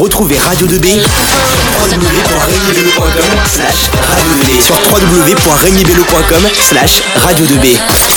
Retrouvez Radio 2B sur www.regnibello.com slash radio 2B.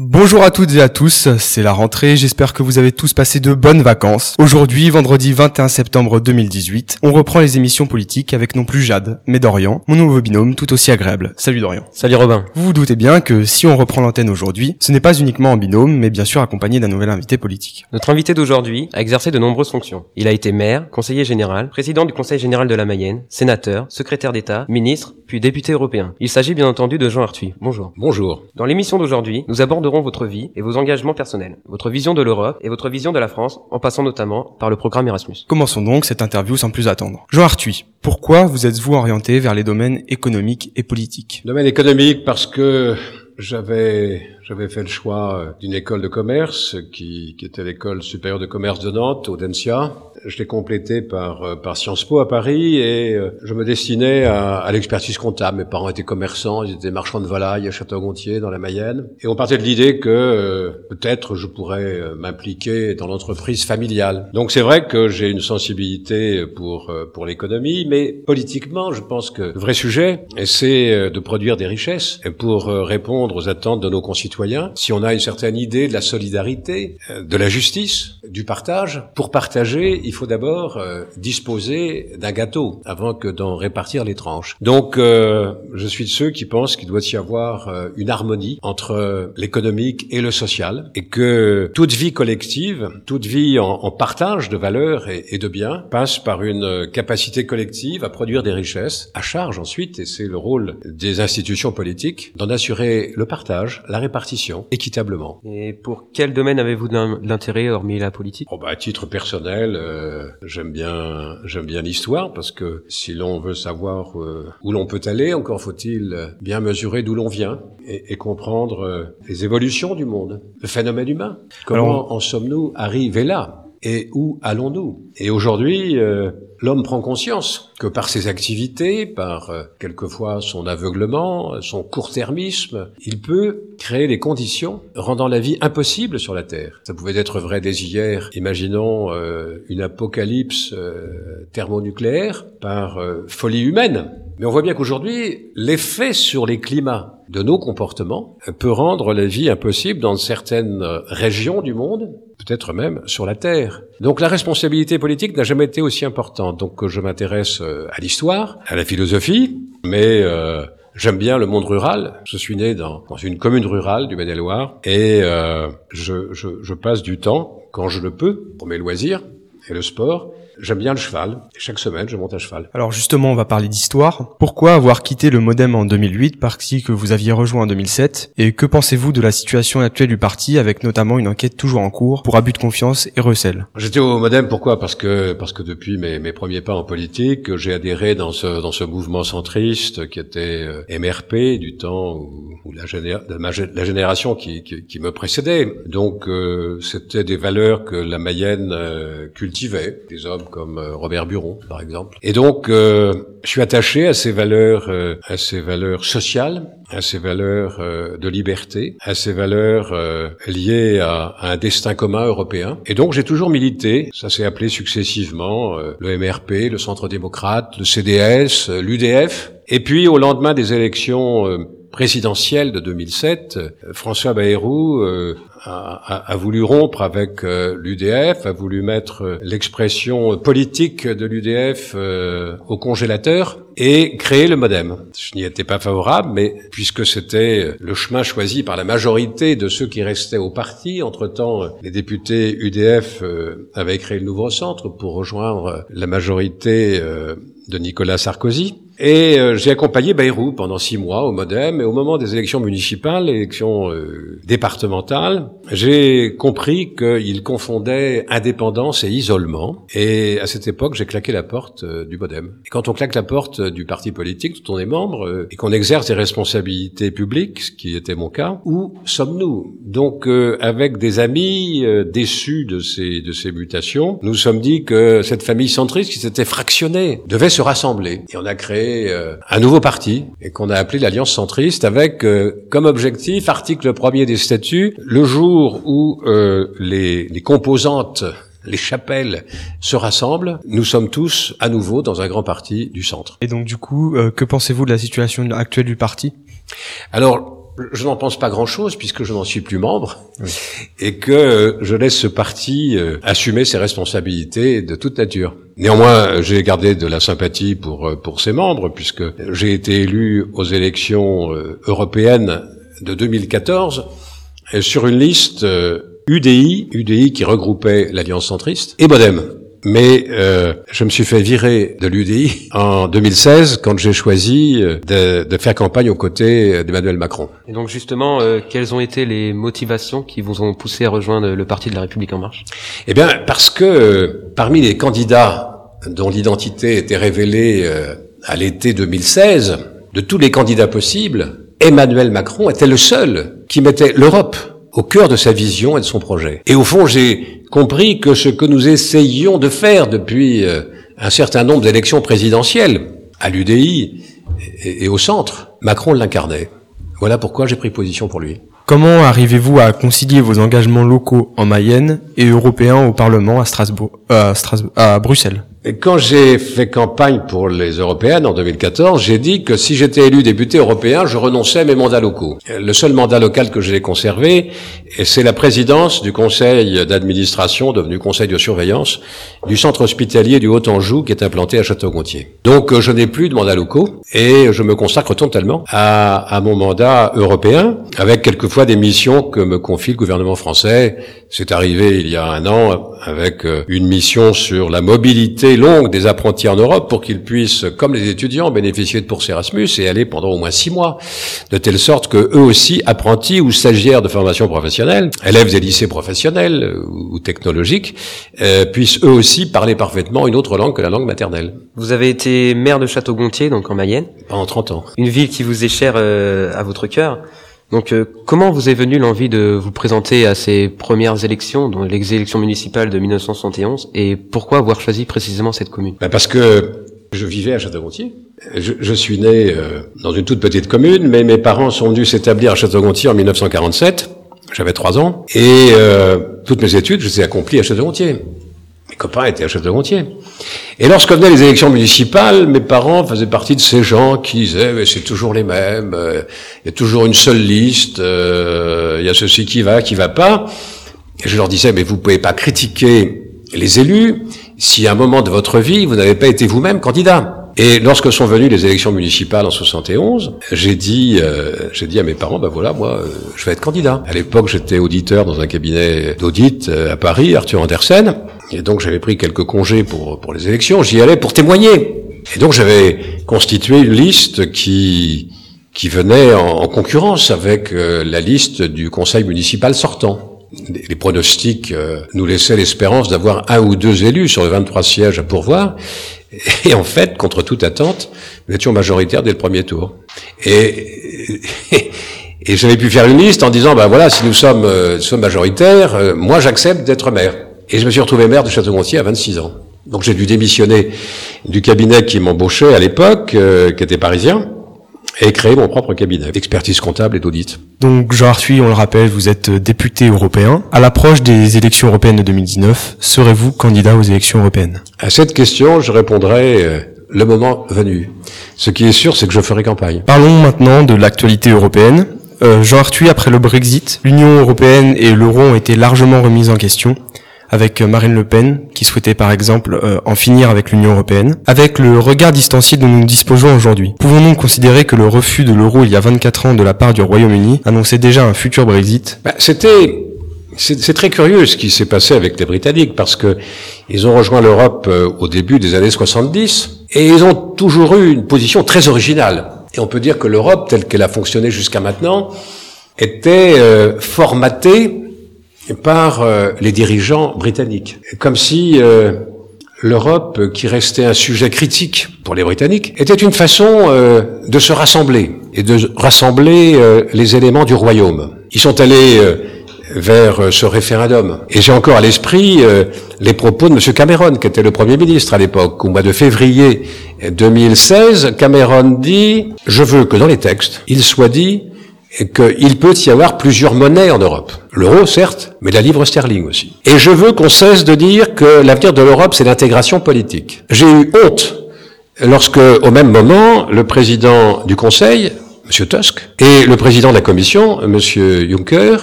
Bonjour à toutes et à tous, c'est la rentrée, j'espère que vous avez tous passé de bonnes vacances. Aujourd'hui, vendredi 21 septembre 2018, on reprend les émissions politiques avec non plus Jade, mais Dorian, mon nouveau binôme tout aussi agréable. Salut Dorian. Salut Robin. Vous vous doutez bien que si on reprend l'antenne aujourd'hui, ce n'est pas uniquement en binôme, mais bien sûr accompagné d'un nouvel invité politique. Notre invité d'aujourd'hui a exercé de nombreuses fonctions. Il a été maire, conseiller général, président du Conseil général de la Mayenne, sénateur, secrétaire d'État, ministre, puis député européen. Il s'agit bien entendu de Jean Arthuis. Bonjour. Bonjour. Dans l'émission d'aujourd'hui, nous abordons votre vie et vos engagements personnels, votre vision de l'Europe et votre vision de la France, en passant notamment par le programme Erasmus. Commençons donc cette interview sans plus attendre. Jean Arthuis, pourquoi vous êtes-vous orienté vers les domaines économiques et politiques? Domaine économique parce que j'avais j'avais fait le choix d'une école de commerce qui, qui était l'école supérieure de commerce de Nantes, Audencia. Je l'ai complété par euh, par Sciences Po à Paris et euh, je me destinais à, à l'expertise comptable. Mes parents étaient commerçants, ils étaient marchands de volailles à Château-Gontier dans la Mayenne et on partait de l'idée que euh, peut-être je pourrais m'impliquer dans l'entreprise familiale. Donc c'est vrai que j'ai une sensibilité pour pour l'économie, mais politiquement, je pense que le vrai sujet c'est de produire des richesses pour répondre aux attentes de nos concitoyens si on a une certaine idée de la solidarité, euh, de la justice, du partage, pour partager, il faut d'abord euh, disposer d'un gâteau avant que d'en répartir les tranches. Donc, euh, je suis de ceux qui pensent qu'il doit y avoir une harmonie entre l'économique et le social, et que toute vie collective, toute vie en, partage de valeurs et, et de biens passe par une capacité collective à produire des richesses, à charge ensuite, et c'est le rôle des institutions politiques, d'en assurer le partage, la répartition équitablement. Et pour quel domaine avez-vous de l'intérêt hormis la politique? Oh bah, À titre personnel, euh, j'aime bien j'aime bien l'histoire parce que si l'on veut savoir euh, où l'on peut aller, encore faut-il bien mesurer d'où l'on vient et, et comprendre euh, les évolutions du monde, le phénomène humain. Comment en sommes-nous arrivés là? Et où allons-nous? Et aujourd'hui, euh, l'homme prend conscience que par ses activités, par euh, quelquefois son aveuglement, son court-termisme, il peut créer les conditions rendant la vie impossible sur la Terre. Ça pouvait être vrai dès hier. Imaginons euh, une apocalypse thermonucléaire par folie humaine. Mais on voit bien qu'aujourd'hui, l'effet sur les climats de nos comportements peut rendre la vie impossible dans certaines régions du monde, peut-être même sur la Terre. Donc la responsabilité politique n'a jamais été aussi importante. Donc je m'intéresse euh, à l'histoire, à la philosophie, mais euh, j'aime bien le monde rural. Je suis né dans, une commune rurale du Maine-et-Loire et euh, je, je, je passe du temps, quand je le peux, pour mes loisirs et le sport, J'aime bien le cheval. Et chaque semaine, je monte à cheval. Alors justement, on va parler d'histoire. Pourquoi avoir quitté le Modem en 2008, parti que vous aviez rejoint en 2007 Et que pensez-vous de la situation actuelle du parti, avec notamment une enquête toujours en cours pour abus de confiance et recel? J'étais au Modem, pourquoi? Parce que parce que depuis mes, mes premiers pas en politique, j'ai adhéré dans ce dans ce mouvement centriste qui était euh, MRP du temps où, où la, géné la, génération qui, qui, qui, me précédait. Donc euh, c'était des valeurs que la Mayenne euh, cultivait, des hommes comme euh, Robert Buron, par exemple. Et donc, euh, je suis attaché à ces valeurs, euh, à ces valeurs sociales, à ces valeurs de liberté, à ces valeurs liées à, à, un destin commun européen. Et donc, j'ai toujours milité. Ça s'est appelé successivement le MRP, le Centre démocrate, le CDS, l'UDF. Et puis, au lendemain des élections présidentielles de 2007, François Bayrou a, a, voulu rompre avec euh, l'UDF, a voulu mettre euh, l'expression politique de l'UDF euh, au congélateur et créer le modem. Je n'y étais pas favorable, mais puisque c'était le chemin choisi par la majorité de ceux qui restaient au parti, entre-temps, les députés UDF avaient créé le nouveau centre pour rejoindre la majorité de Nicolas Sarkozy. Et euh, j'ai accompagné Bayrou pendant six mois au Modem. Et au moment des élections municipales, élections euh, départementales, j'ai compris qu'il confondait indépendance et isolement. Et à cette époque, j'ai claqué la porte euh, du Modem. Et quand on claque la porte du parti politique dont on est membre et qu'on exerce des responsabilités publiques, ce qui était mon cas, où sommes-nous? Donc, avec des amis déçus de ces de ces mutations, nous sommes dit que cette famille centriste qui s'était fractionnée devait se rassembler. Et on a créé euh, un nouveau parti et qu'on a appelé l'Alliance centriste avec euh, comme objectif, article premier des statuts, le jour où euh, les, les composantes les chapelles se rassemblent, nous sommes tous à nouveau dans un grand parti du centre. Et donc du coup, euh, que pensez-vous de la situation actuelle du parti? Alors, je n'en pense pas grand-chose puisque je n'en suis plus membre et que je laisse ce parti euh, assumer ses responsabilités de toute nature. Néanmoins, j'ai gardé de la sympathie pour euh, pour ses membres puisque j'ai été élu aux élections euh, européennes de 2014 sur une liste UDI, UDI qui regroupait l'Alliance centriste et Modem. Mais euh, je me suis fait virer de l'UDI en 2016 quand j'ai choisi euh, de, de, faire campagne aux côtés d'Emmanuel Macron. Et donc justement, euh, quelles ont été les motivations qui vous ont poussé à rejoindre le Parti de la République en marche? Eh bien, parce que euh, parmi les candidats dont l'identité était révélée à l'été 2016, de tous les candidats possibles, Emmanuel Macron était le seul qui mettait l'Europe au cœur de sa vision et de son projet. Et au fond, j'ai compris que ce que nous essayions de faire depuis euh, un certain nombre d'élections présidentielles, à l'UDI et, au centre, Macron l'incarnait. Voilà pourquoi j'ai pris position pour lui. Comment arrivez-vous à concilier vos engagements locaux en Mayenne et européens au Parlement à Strasbourg, euh, à, Strasbourg, à Bruxelles? Quand j'ai fait campagne pour les européennes en 2014, j'ai dit que si j'étais élu député européen, je renonçais à mes mandats locaux. Le seul mandat local que j'ai conservé, c'est la présidence du conseil d'administration, devenu conseil de surveillance, du centre hospitalier du Haut-Anjou qui est implanté à Château-Gontier. Donc euh, je n'ai plus de mandats locaux et je me consacre totalement à, à mon mandat européen, avec quelquefois des missions que me confie le gouvernement français. C'est arrivé il y a un an avec euh, une mission sur la mobilité longue des apprentis en Europe pour qu'ils puissent, comme les étudiants, bénéficier de bourses Erasmus et aller pendant au moins six mois, de telle sorte que eux aussi, apprentis ou stagiaires de formation professionnelle, élèves des lycées professionnels euh, ou technologiques, euh, puissent eux aussi parler parfaitement une autre langue que la langue maternelle. Vous avez été maire de Château-Gontier, donc en Mayenne. Pendant 30 ans. Une ville qui vous est chère à votre cœur. Donc, euh, comment vous est venue l'envie de vous présenter à ces premières élections, dont les élections municipales de 1971, et pourquoi avoir choisi précisément cette commune? Ben Parce que je vivais à Château-Gontier. Je, je, suis né euh, dans une toute petite commune, mais mes parents sont venus s'établir à Château-Gontier en 1947. J'avais trois ans. Et euh, toutes mes études, je les ai accomplies à Château-Gontier. Copains étaient à Château-Gontier. Et lorsque venaient les élections municipales, mes parents faisaient partie de ces gens qui disaient mais c'est toujours les mêmes, euh, il y a toujours une seule liste, euh, il y a ceci qui va, qui va pas. Et je leur disais mais vous pouvez pas critiquer les élus si à un moment de votre vie vous n'avez pas été vous-même candidat. Et lorsque sont venues les élections municipales en 71, j'ai dit, euh, j'ai dit à mes parents, ben voilà, moi, je vais être candidat. À l'époque, j'étais auditeur dans un cabinet d'audit à Paris, Arthur Andersen. Et donc j'avais pris quelques congés pour, pour les élections, j'y allais pour témoigner. Et donc j'avais constitué une liste qui, qui venait en, concurrence avec euh, la liste du conseil municipal sortant. Les, pronostics euh, nous laissaient l'espérance d'avoir un ou deux élus sur les 23 sièges à pourvoir. Et en fait, contre toute attente, nous étions majoritaires dès le premier tour. Et, et, j'avais pu faire une liste en disant, ben voilà, si nous sommes, euh, sommes majoritaires, moi j'accepte d'être maire. Et je me suis retrouvé maire de Château-Gontier à 26 ans. Donc j'ai dû démissionner du cabinet qui m'embauchait à l'époque, euh, qui était parisien, et créer mon propre cabinet d'expertise comptable et d'audit. Donc Jean Arthuis, on le rappelle, vous êtes député européen. À l'approche des élections européennes de 2019, serez-vous candidat aux élections européennes? À cette question, je répondrai euh, le moment venu. Ce qui est sûr, c'est que je ferai campagne. Parlons maintenant de l'actualité européenne. Euh, Jean Arthuis, après le Brexit, l'Union européenne et l'euro ont été largement remises en question avec Marine Le Pen, qui souhaitait par exemple euh, en finir avec l'Union européenne, avec le regard distancié dont nous disposons aujourd'hui. Pouvons-nous considérer que le refus de l'euro il y a 24 ans de la part du Royaume-Uni annonçait déjà un futur Brexit? Bah, C'était c'est très curieux ce qui s'est passé avec les Britanniques parce que ils ont rejoint l'Europe euh, au début des années 70 et ils ont toujours eu une position très originale. Et on peut dire que l'Europe, telle qu'elle a fonctionné jusqu'à maintenant, était euh, formatée par euh, les dirigeants britanniques. Comme si euh, l'Europe, qui restait un sujet critique pour les Britanniques, était une façon euh, de se rassembler et de rassembler les éléments du royaume. Ils sont allés vers ce référendum. Et j'ai encore à l'esprit les propos de M. Cameron, qui était le Premier ministre à l'époque. Au mois de février 2016, Cameron dit « Je veux que dans les textes, il soit dit qu'il peut y avoir plusieurs monnaies en Europe. L'euro, certes, mais la livre sterling aussi. Et je veux qu'on cesse de dire que l'avenir de l'Europe, c'est l'intégration politique. J'ai eu honte lorsque, au même moment, le président du Conseil, M. Tusk, et le président de la Commission, M. Juncker,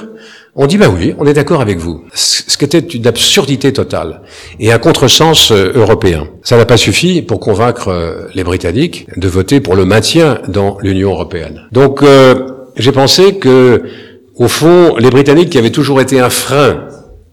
ont dit, bah oui, on est d'accord avec vous. Ce qui était une absurdité totale et un contresens euh, européen. Ça n'a pas suffi pour convaincre euh, les Britanniques de voter pour le maintien dans l'Union européenne. Donc, euh, j'ai pensé que, au fond, les Britanniques qui avaient toujours été un frein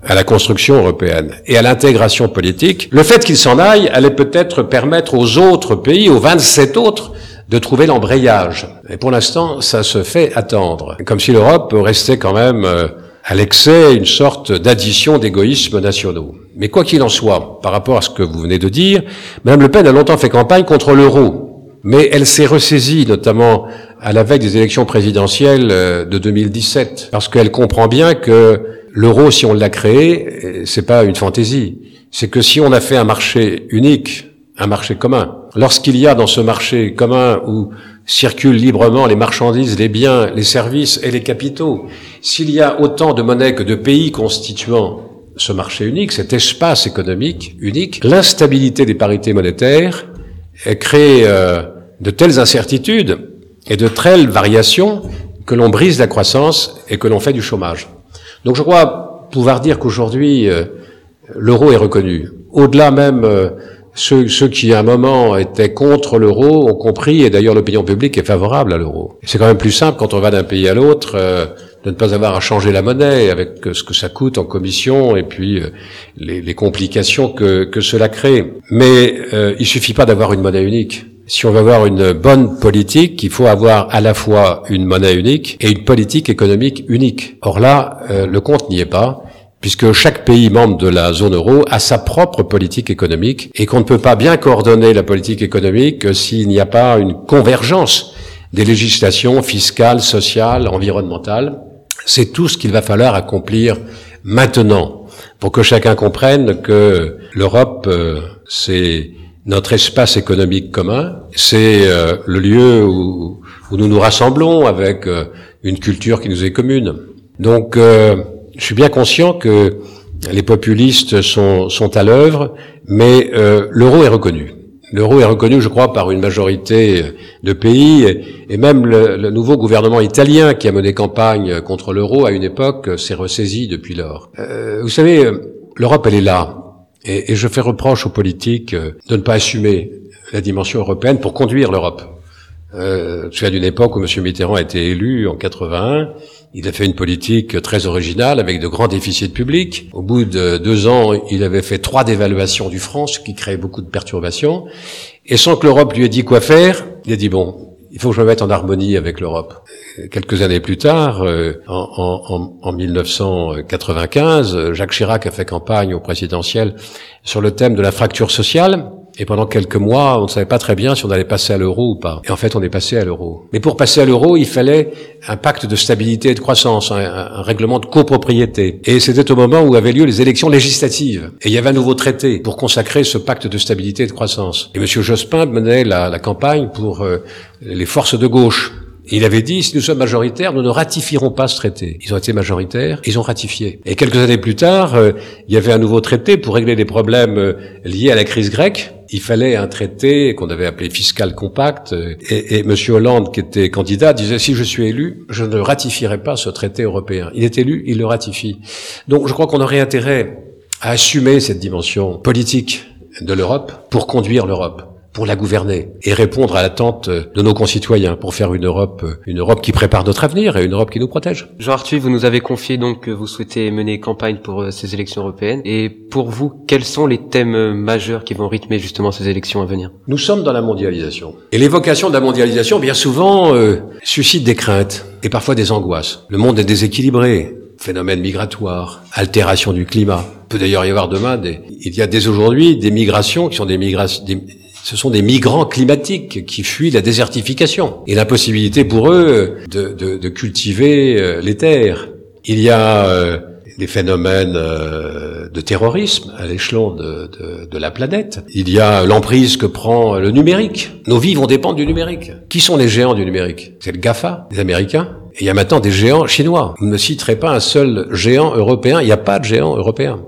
à la construction européenne et à l'intégration politique, le fait qu'ils s'en aillent allait peut-être permettre aux autres pays, aux 27 autres, de trouver l'embrayage. Et pour l'instant, ça se fait attendre. Comme si l'Europe restait quand même euh, à l'excès une sorte d'addition d'égoïsmes nationaux. Mais quoi qu'il en soit, par rapport à ce que vous venez de dire, Mme Le Pen a longtemps fait campagne contre l'euro. Mais elle s'est ressaisie, notamment à la veille des élections présidentielles euh, de 2017, parce qu'elle comprend bien que l'euro, si on l'a créé, euh, c'est pas une fantaisie. C'est que si on a fait un marché unique, un marché commun, lorsqu'il y a dans ce marché commun où circulent librement les marchandises, les biens, les services et les capitaux, s'il y a autant de monnaies que de pays constituant ce marché unique, cet espace économique unique, l'instabilité des parités monétaires crée euh, de telles incertitudes et de telles variations que l'on brise la croissance et que l'on fait du chômage. Donc je crois pouvoir dire qu'aujourd'hui, euh, l'euro est reconnu. Au-delà même, euh, ceux, ceux, qui à un moment étaient contre l'euro ont compris, et d'ailleurs l'opinion publique est favorable à l'euro. C'est quand même plus simple quand on va d'un pays à l'autre euh, de ne pas avoir à changer la monnaie avec ce que ça coûte en commission et puis les, les, complications que, que, cela crée. Mais il suffit pas d'avoir une monnaie unique si on veut avoir une bonne politique, il faut avoir à la fois une monnaie unique et une politique économique unique. Or là, euh, le compte n'y est pas puisque chaque pays membre de la zone euro a sa propre politique économique et qu'on ne peut pas bien coordonner la politique économique s'il n'y a pas une convergence des législations fiscales, sociales, environnementales. C'est tout ce qu'il va falloir accomplir maintenant pour que chacun comprenne que l'Europe, euh, c'est notre espace économique commun, c'est euh, le lieu où, nous nous rassemblons avec euh, une culture qui nous est commune. Donc, je suis bien conscient que les populistes sont à l'œuvre, mais l'euro est reconnu. L'euro est reconnu, je crois, par une majorité de pays, et, même le, le, nouveau gouvernement italien qui a mené campagne contre l'euro à une époque s'est ressaisi depuis lors. vous savez, l'Europe, elle est là. Et, et, je fais reproche aux politiques euh, de ne pas assumer la dimension européenne pour conduire l'Europe. Euh, je suis d'une époque où M. Mitterrand a été élu en 81. Il a fait une politique très originale avec de grands déficits publics. Au bout de deux ans, il avait fait trois dévaluations du franc, ce qui créait beaucoup de perturbations. Et sans que l'Europe lui ait dit quoi faire, il a dit bon, il faut que je me mette en harmonie avec l'Europe. Quelques années plus tard, euh, en, en, en, 1995, Jacques Chirac a fait campagne au présidentiel sur le thème de la fracture sociale. Et pendant quelques mois, on ne savait pas très bien si on allait passer à l'euro ou pas. Et en fait, on est passé à l'euro. Mais pour passer à l'euro, il fallait un pacte de stabilité et de croissance, un, règlement de copropriété. Et c'était au moment où avaient lieu les élections législatives. Et il y avait un nouveau traité pour consacrer ce pacte de stabilité et de croissance. Et M. Jospin menait la, la campagne pour euh, les forces de gauche. Il avait dit, si nous sommes majoritaires, nous ne ratifierons pas ce traité. Ils ont été majoritaires, ils ont ratifié. Et quelques années plus tard, euh, il y avait un nouveau traité pour régler les problèmes euh, liés à la crise grecque. Il fallait un traité qu'on avait appelé fiscal compact. Euh, et, et M. Hollande, qui était candidat, disait, si je suis élu, je ne ratifierai pas ce traité européen. Il est élu, il le ratifie. Donc je crois qu'on aurait intérêt à assumer cette dimension politique de l'Europe pour conduire l'Europe pour la gouverner et répondre à l'attente de nos concitoyens pour faire une Europe, une Europe qui prépare notre avenir et une Europe qui nous protège. Jean Arthur, vous nous avez confié donc que vous souhaitez mener campagne pour euh, ces élections européennes. Et pour vous, quels sont les thèmes euh, majeurs qui vont rythmer justement ces élections à venir? Nous sommes dans la mondialisation. Et l'évocation de la mondialisation, bien souvent, euh, suscite des craintes et parfois des angoisses. Le monde est déséquilibré phénomène migratoire, altération du climat. Il peut d'ailleurs y avoir demain des, il y a dès aujourd'hui des migrations qui sont des migrations, ce sont des migrants climatiques qui fuient la désertification et l'impossibilité pour eux de, de, de, cultiver euh, les terres. Il y a euh, des phénomènes euh, de terrorisme à l'échelon de, de, de, la planète. Il y a l'emprise que prend le numérique. Nos vies vont dépendre du numérique. Qui sont les géants du numérique? C'est le GAFA, les Américains. Et il y a maintenant des géants chinois. Vous ne citerez pas un seul géant européen. Il n'y a pas de géant européen.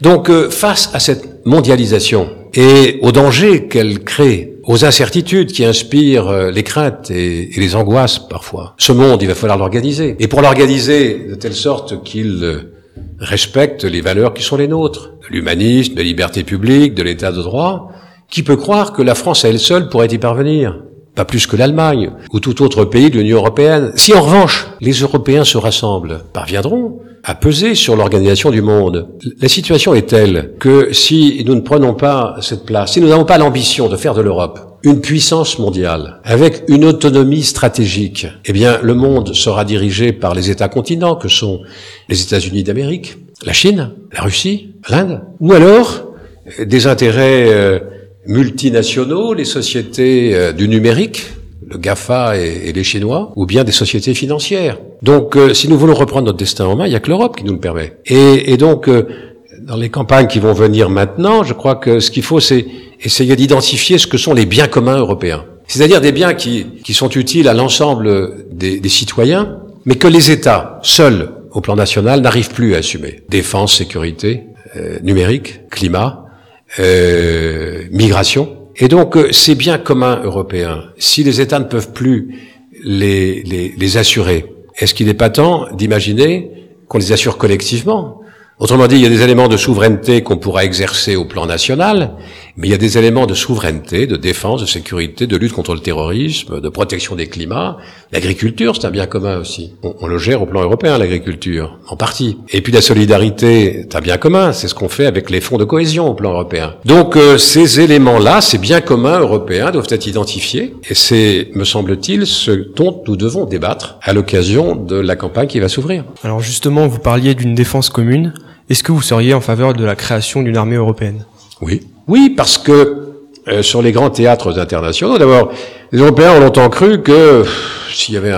Donc, euh, face à cette mondialisation et aux dangers qu'elle crée, aux incertitudes qui inspirent euh, les craintes et, les angoisses parfois, ce monde, il va falloir l'organiser. Et pour l'organiser de telle sorte qu'il euh, respecte les valeurs qui sont les nôtres, l'humanisme, la liberté publique, de l'état de droit, qui peut croire que la France à elle seule pourrait y parvenir pas plus que l'Allemagne ou tout autre pays de l'Union européenne. Si en revanche les Européens se rassemblent, parviendront à peser sur l'organisation du monde. La situation est telle que si nous ne prenons pas cette place, si nous n'avons pas l'ambition de faire de l'Europe une puissance mondiale avec une autonomie stratégique, eh bien le monde sera dirigé par les États continents que sont les États-Unis d'Amérique, la Chine, la Russie, l'Inde, ou alors des intérêts euh, multinationaux, les sociétés euh, du numérique, le GAFA et, les Chinois, ou bien des sociétés financières. Donc, euh, si nous voulons reprendre notre destin en main, il n'y a que l'Europe qui nous le permet. Et, et donc, euh, dans les campagnes qui vont venir maintenant, je crois que ce qu'il faut, c'est essayer d'identifier ce que sont les biens communs européens. C'est-à-dire des biens qui, qui sont utiles à l'ensemble des, des citoyens, mais que les États, seuls, au plan national, n'arrivent plus à assumer. Défense, sécurité, numérique, climat, euh, migration. Et donc, euh, ces biens communs européens, si les États ne peuvent plus les, les, les assurer, est-ce qu'il n'est pas temps d'imaginer qu'on les assure collectivement? Autrement dit, il y a des éléments de souveraineté qu'on pourra exercer au plan national, mais il y a des éléments de souveraineté, de défense, de sécurité, de lutte contre le terrorisme, de protection des climats. L'agriculture, c'est un bien commun aussi. On, le gère au plan européen, l'agriculture, en partie. Et puis la solidarité, c'est un bien commun. C'est ce qu'on fait avec les fonds de cohésion au plan européen. Donc euh, ces éléments-là, ces biens communs européens doivent être identifiés. Et c'est, me semble-t-il, ce dont nous devons débattre à l'occasion de la campagne qui va s'ouvrir. Alors justement, vous parliez d'une défense commune. Est-ce que vous seriez en faveur de la création d'une armée européenne? Oui. Oui, parce que euh, sur les grands théâtres internationaux, d'abord, les Européens ont longtemps cru que s'il y avait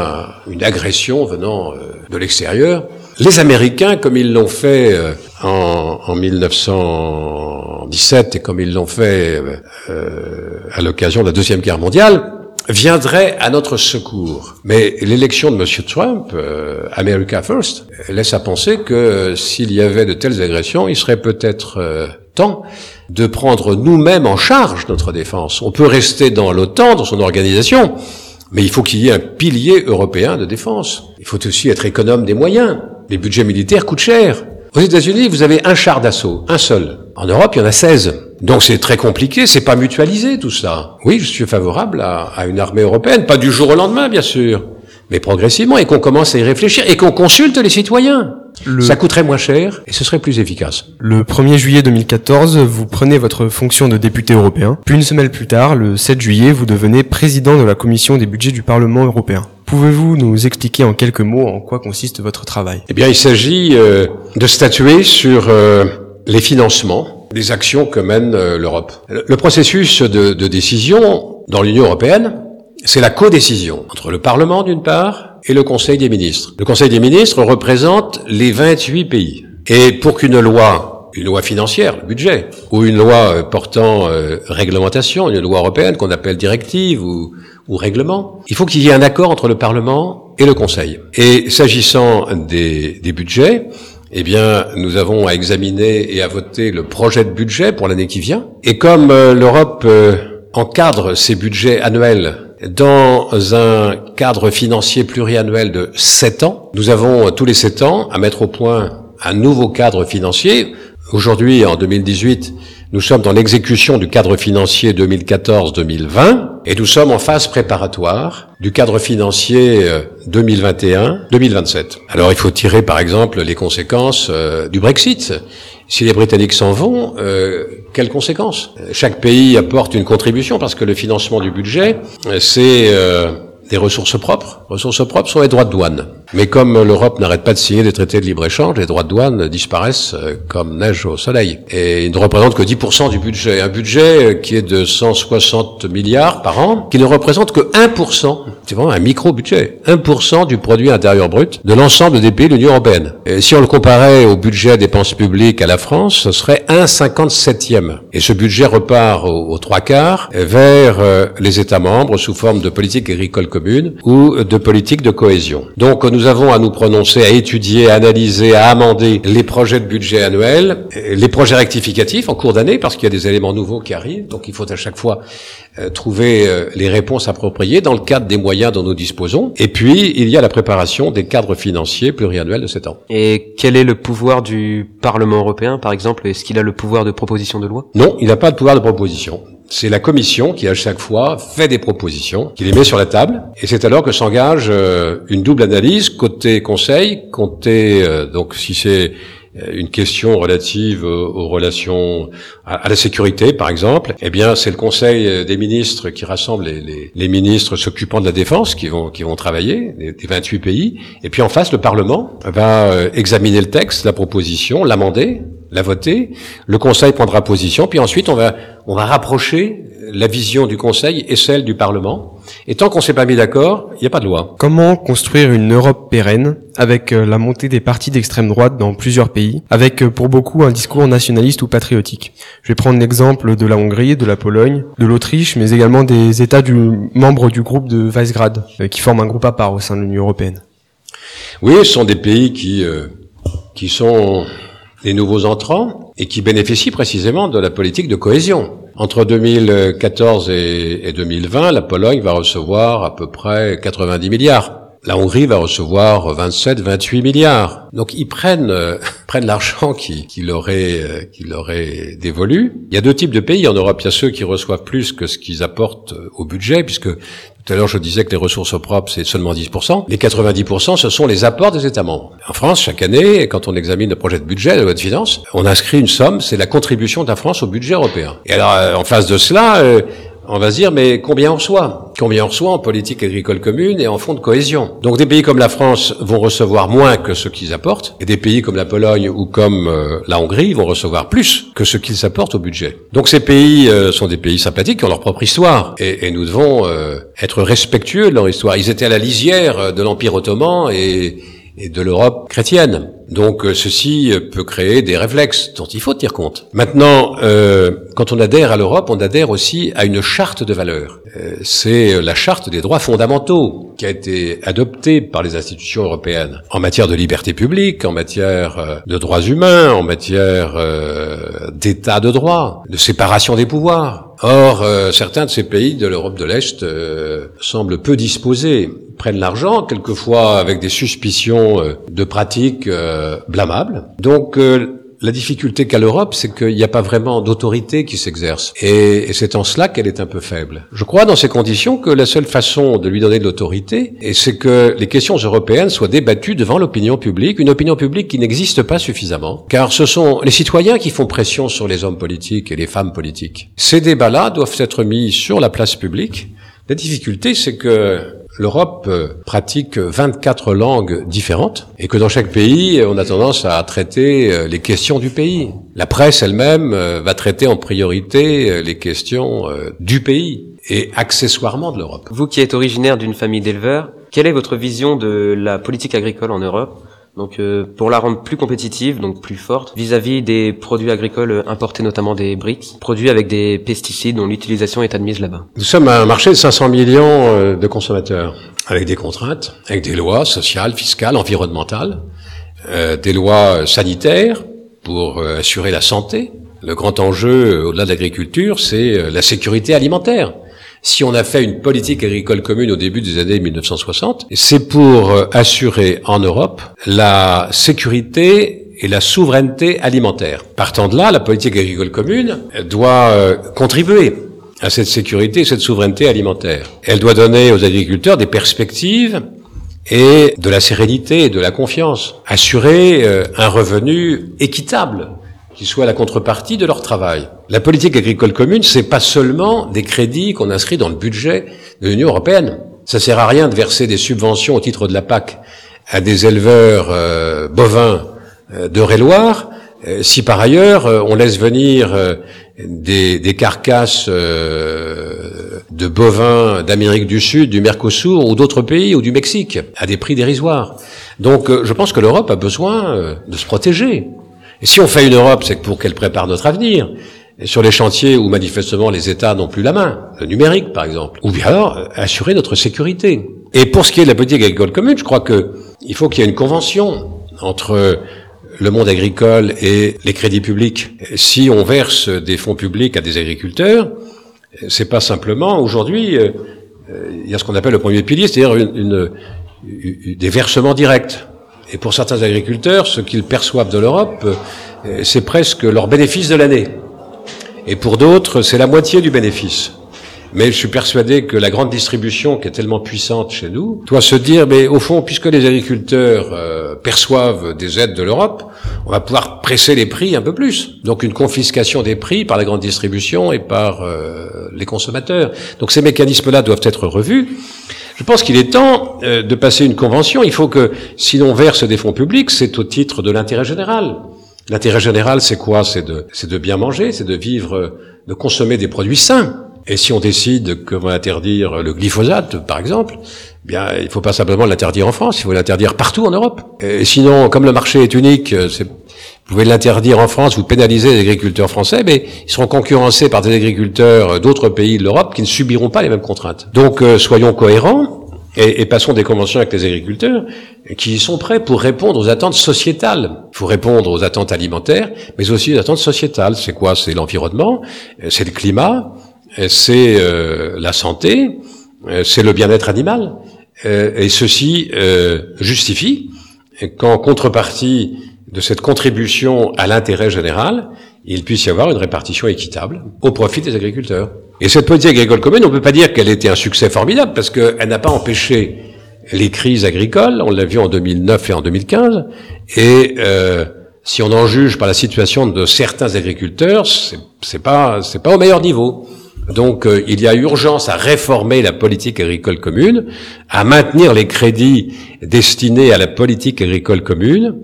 une agression venant euh, de l'extérieur, les Américains, comme ils l'ont fait euh, en, en, 1917 et comme ils l'ont fait à l'occasion de la Deuxième Guerre mondiale, viendrait à notre secours. Mais l'élection de M. Trump, euh, America First, laisse à penser que s'il y avait de telles agressions, il serait peut-être euh, temps de prendre nous-mêmes en charge notre défense. On peut rester dans l'OTAN, dans son organisation, mais il faut qu'il y ait un pilier européen de défense. Il faut aussi être économe des moyens. Les budgets militaires coûtent cher. Aux États-Unis, vous avez un char d'assaut, un seul. En Europe, il y en a 16. Donc c'est très compliqué, c'est pas mutualisé tout ça. Oui, je suis favorable à, à, une armée européenne, pas du jour au lendemain, bien sûr, mais progressivement, et qu'on commence à y réfléchir, et qu'on consulte les citoyens. Ça coûterait moins cher, et ce serait plus efficace. Le 1er juillet 2014, vous prenez votre fonction de député européen, puis une semaine plus tard, le 7 juillet, vous devenez président de la commission des budgets du Parlement européen. Pouvez-vous nous expliquer en quelques mots en quoi consiste votre travail? Eh bien, il s'agit euh, de statuer sur euh, les financements des actions que mène euh, l'Europe. Le processus de, de décision dans l'Union européenne, c'est la codécision entre le Parlement d'une part et le Conseil des ministres. Le Conseil des ministres représente les 28 pays. Et pour qu'une loi, une loi financière, le budget, ou une loi portant euh, réglementation, une loi européenne qu'on appelle directive ou, règlement, il faut qu'il y ait un accord entre le Parlement et le Conseil. Et s'agissant des, budgets, eh bien, nous avons à examiner et à voter le projet de budget pour l'année qui vient. Et comme euh, l'Europe euh, encadre ses budgets annuels dans un cadre financier pluriannuel de 7 ans, nous avons tous les 7 ans à mettre au point un nouveau cadre financier. Aujourd'hui, en 2018, nous sommes dans l'exécution du cadre financier 2014-2020 et nous sommes en phase préparatoire du cadre financier 2021-2027. Euh, Alors il faut tirer par exemple les conséquences euh, du Brexit. Si les Britanniques s'en vont, euh, quelles conséquences? Chaque pays apporte une contribution parce que le financement du budget, c'est des ressources propres. Ressources propres sont les droits de douane. Mais comme l'Europe n'arrête pas de signer des traités de libre-échange, les droits de douane disparaissent euh, comme neige au soleil. Et ils ne représentent que 10% du budget. Un budget euh, qui est de 160 milliards par an, qui ne représente que 1%, c'est vraiment un micro-budget, 1% du produit intérieur brut de l'ensemble des pays de l'Union européenne. Et si on le comparait au budget dépenses publiques à la France, ce serait 1 57e. Et ce budget repart aux, trois quarts vers euh, les États membres sous forme de politique agricole commune ou de politique de cohésion. Donc avons à nous prononcer, à étudier, à analyser, à amender les projets de budget annuels, les projets rectificatifs en cours d'année, parce qu'il y a des éléments nouveaux qui arrivent, donc il faut à chaque fois euh, trouver euh, les réponses appropriées dans le cadre des moyens dont nous disposons. Et puis, il y a la préparation des cadres financiers pluriannuels de 7 ans. Et quel est le pouvoir du Parlement européen, par exemple? Est-ce qu'il a le pouvoir de proposition de loi? Non, il n'a pas de pouvoir de proposition. C'est la Commission qui, à chaque fois, fait des propositions, qui les met sur la table, et c'est alors que s'engage euh, une double analyse côté Conseil, côté donc si c'est euh, une question relative aux relations à, la sécurité, par exemple, eh bien, c'est le Conseil des ministres qui rassemble les, les, ministres s'occupant de la défense qui vont qui vont travailler des 28 pays, et puis en face, le Parlement va euh, examiner le texte, la proposition, l'amender, la voter. Le Conseil prendra position, puis ensuite on va on va rapprocher la vision du Conseil et celle du Parlement. Et tant qu'on s'est pas mis d'accord, il n'y a pas de loi. Comment construire une Europe pérenne avec euh, la montée des partis d'extrême droite dans plusieurs pays, avec euh, pour beaucoup un discours nationaliste ou patriotique? Je vais prendre l'exemple de la Hongrie, de la Pologne, de l'Autriche, mais également des États du, membres du groupe de Weisgrad, euh, qui forment un groupe à part au sein de l'Union européenne. Oui, ce sont des pays qui, qui sont les nouveaux entrants et qui bénéficient précisément de la politique de cohésion. Entre 2014 et, 2020, la Pologne va recevoir à peu près 90 milliards. La Hongrie va recevoir 27, 28 milliards. Donc ils prennent euh, prennent l'argent qui, qui leur est euh, qui leur est dévolu. Il y a deux types de pays en Europe. Il y a ceux qui reçoivent plus que ce qu'ils apportent euh, au budget, puisque tout à l'heure, je disais que les ressources propres, c'est seulement 10%. Les 90%, ce sont les apports des États membres. En France, chaque année, quand on examine le projet de budget, la loi de finances, on inscrit une somme, c'est la contribution de la France au budget européen. Et alors, en face de cela, on va se dire, mais combien on reçoit Combien on reçoit en politique agricole commune et en fonds de cohésion? Donc des pays comme la France vont recevoir moins que ce qu'ils apportent, et des pays comme la Pologne ou comme euh, la Hongrie vont recevoir plus que ce qu'ils apportent au budget. Donc ces pays euh, sont des pays sympathiques qui ont leur propre histoire, et, nous devons euh, être respectueux de leur histoire. Ils étaient à la lisière de l'Empire ottoman et et de l'Europe chrétienne. Donc euh, ceci euh, peut créer des réflexes dont il faut tenir compte. Maintenant, euh, quand on adhère à l'Europe, on adhère aussi à une charte de valeurs. c'est la charte des droits fondamentaux qui a été adoptée par les institutions européennes en matière de liberté publique, en matière de droits humains, en matière d'état de droit, de séparation des pouvoirs. Or, certains de ces pays de l'Europe de l'Est semblent peu disposés prennent l'argent, quelquefois avec des suspicions euh, de pratiques euh, blâmables. Donc euh, la difficulté qu'a l'Europe, c'est qu'il n'y a pas vraiment d'autorité qui s'exerce. Et, c'est en cela qu'elle est un peu faible. Je crois dans ces conditions que la seule façon de lui donner de l'autorité, c'est que les questions européennes soient débattues devant l'opinion publique, une opinion publique qui n'existe pas suffisamment, car ce sont les citoyens qui font pression sur les hommes politiques et les femmes politiques. Ces débats-là doivent être mis sur la place publique. La difficulté, c'est que l'Europe euh, pratique 24 langues différentes et que dans chaque pays, on a tendance à traiter euh, les questions du pays. La presse elle-même euh, va traiter en priorité les questions du pays et accessoirement de l'Europe. Vous qui êtes originaire d'une famille d'éleveurs, quelle est votre vision de la politique agricole en Europe? Donc euh, pour la rendre plus compétitive, donc plus forte, vis-à-vis des produits agricoles importés notamment des BRICS, produits avec des pesticides dont l'utilisation est admise là-bas. Nous sommes un marché de 500 millions euh, de consommateurs, avec des contraintes, avec des lois sociales, fiscales, environnementales, euh, des lois sanitaires pour assurer la santé. Le grand enjeu, au-delà de l'agriculture, c'est la sécurité alimentaire si on a fait une politique agricole commune au début des années 1960, c'est pour euh, assurer en Europe la sécurité et la souveraineté alimentaire. Partant de là, la politique agricole commune doit euh, contribuer à cette sécurité et cette souveraineté alimentaire. Elle doit donner aux agriculteurs des perspectives et de la sérénité et de la confiance, assurer euh, un revenu équitable qui soit la contrepartie de leur travail. La politique agricole commune, c'est pas seulement des crédits qu'on inscrit dans le budget de l'Union européenne. Ça sert à rien de verser des subventions au titre de la PAC à des éleveurs euh, bovins euh, de Réloir, euh, si par ailleurs on laisse venir des, des, carcasses de bovins d'Amérique du Sud, du Mercosur ou d'autres pays ou du Mexique à des prix dérisoires. Donc je pense que l'Europe a besoin de se protéger. Et si on fait une Europe, c'est pour qu'elle prépare notre avenir. Sur les chantiers où manifestement les États n'ont plus la main, le numérique par exemple, ou bien alors assurer notre sécurité. Et pour ce qui est de la politique agricole commune, je crois que il faut qu'il y ait une convention entre le monde agricole et les crédits publics. Si on verse des fonds publics à des agriculteurs, c'est pas simplement aujourd'hui. Euh, il y a ce qu'on appelle le premier pilier, c'est-à-dire des versements directs. Et pour certains agriculteurs, ce qu'ils perçoivent de l'Europe, euh, c'est presque leur bénéfice de l'année. Et pour d'autres, c'est la moitié du bénéfice. Mais je suis persuadé que la grande distribution, qui est tellement puissante chez nous, doit se dire, mais au fond, puisque les agriculteurs euh, perçoivent des aides de l'Europe, on va pouvoir presser les prix un peu plus. Donc une confiscation des prix par la grande distribution et par euh, les consommateurs. Donc ces mécanismes-là doivent être revus. Je pense qu'il est temps euh, de passer une convention. Il faut que, si l'on verse des fonds publics, c'est au titre de l'intérêt général. L'intérêt général, c'est quoi? C'est de, de bien manger, c'est de vivre, de consommer des produits sains. Et si on décide qu'on va interdire le glyphosate, par exemple, eh bien, il faut pas simplement l'interdire en France, il faut l'interdire partout en Europe. Et sinon, comme le marché est unique, vous pouvez l'interdire en France, vous pénalisez les agriculteurs français, mais ils seront concurrencés par des agriculteurs d'autres pays de l'Europe qui ne subiront pas les mêmes contraintes. Donc, euh, soyons cohérents. Et, et, passons des conventions avec les agriculteurs qui sont prêts pour répondre aux attentes sociétales. Il faut répondre aux attentes alimentaires, mais aussi aux attentes sociétales. C'est quoi? C'est l'environnement, c'est le climat, c'est euh, la santé, euh, c'est le bien-être animal. Euh, et ceci justifie qu'en contrepartie de cette contribution à l'intérêt général, il puisse y avoir une répartition équitable au profit des agriculteurs. Et cette politique agricole commune, on ne peut pas dire qu'elle était un succès formidable parce qu'elle n'a pas empêché les crises agricoles. On l'a vu en 2009 et en 2015. Et euh, si on en juge par la situation de certains agriculteurs, c'est pas c'est pas au meilleur niveau. Donc euh, il y a urgence à réformer la politique agricole commune, à maintenir les crédits destinés à la politique agricole commune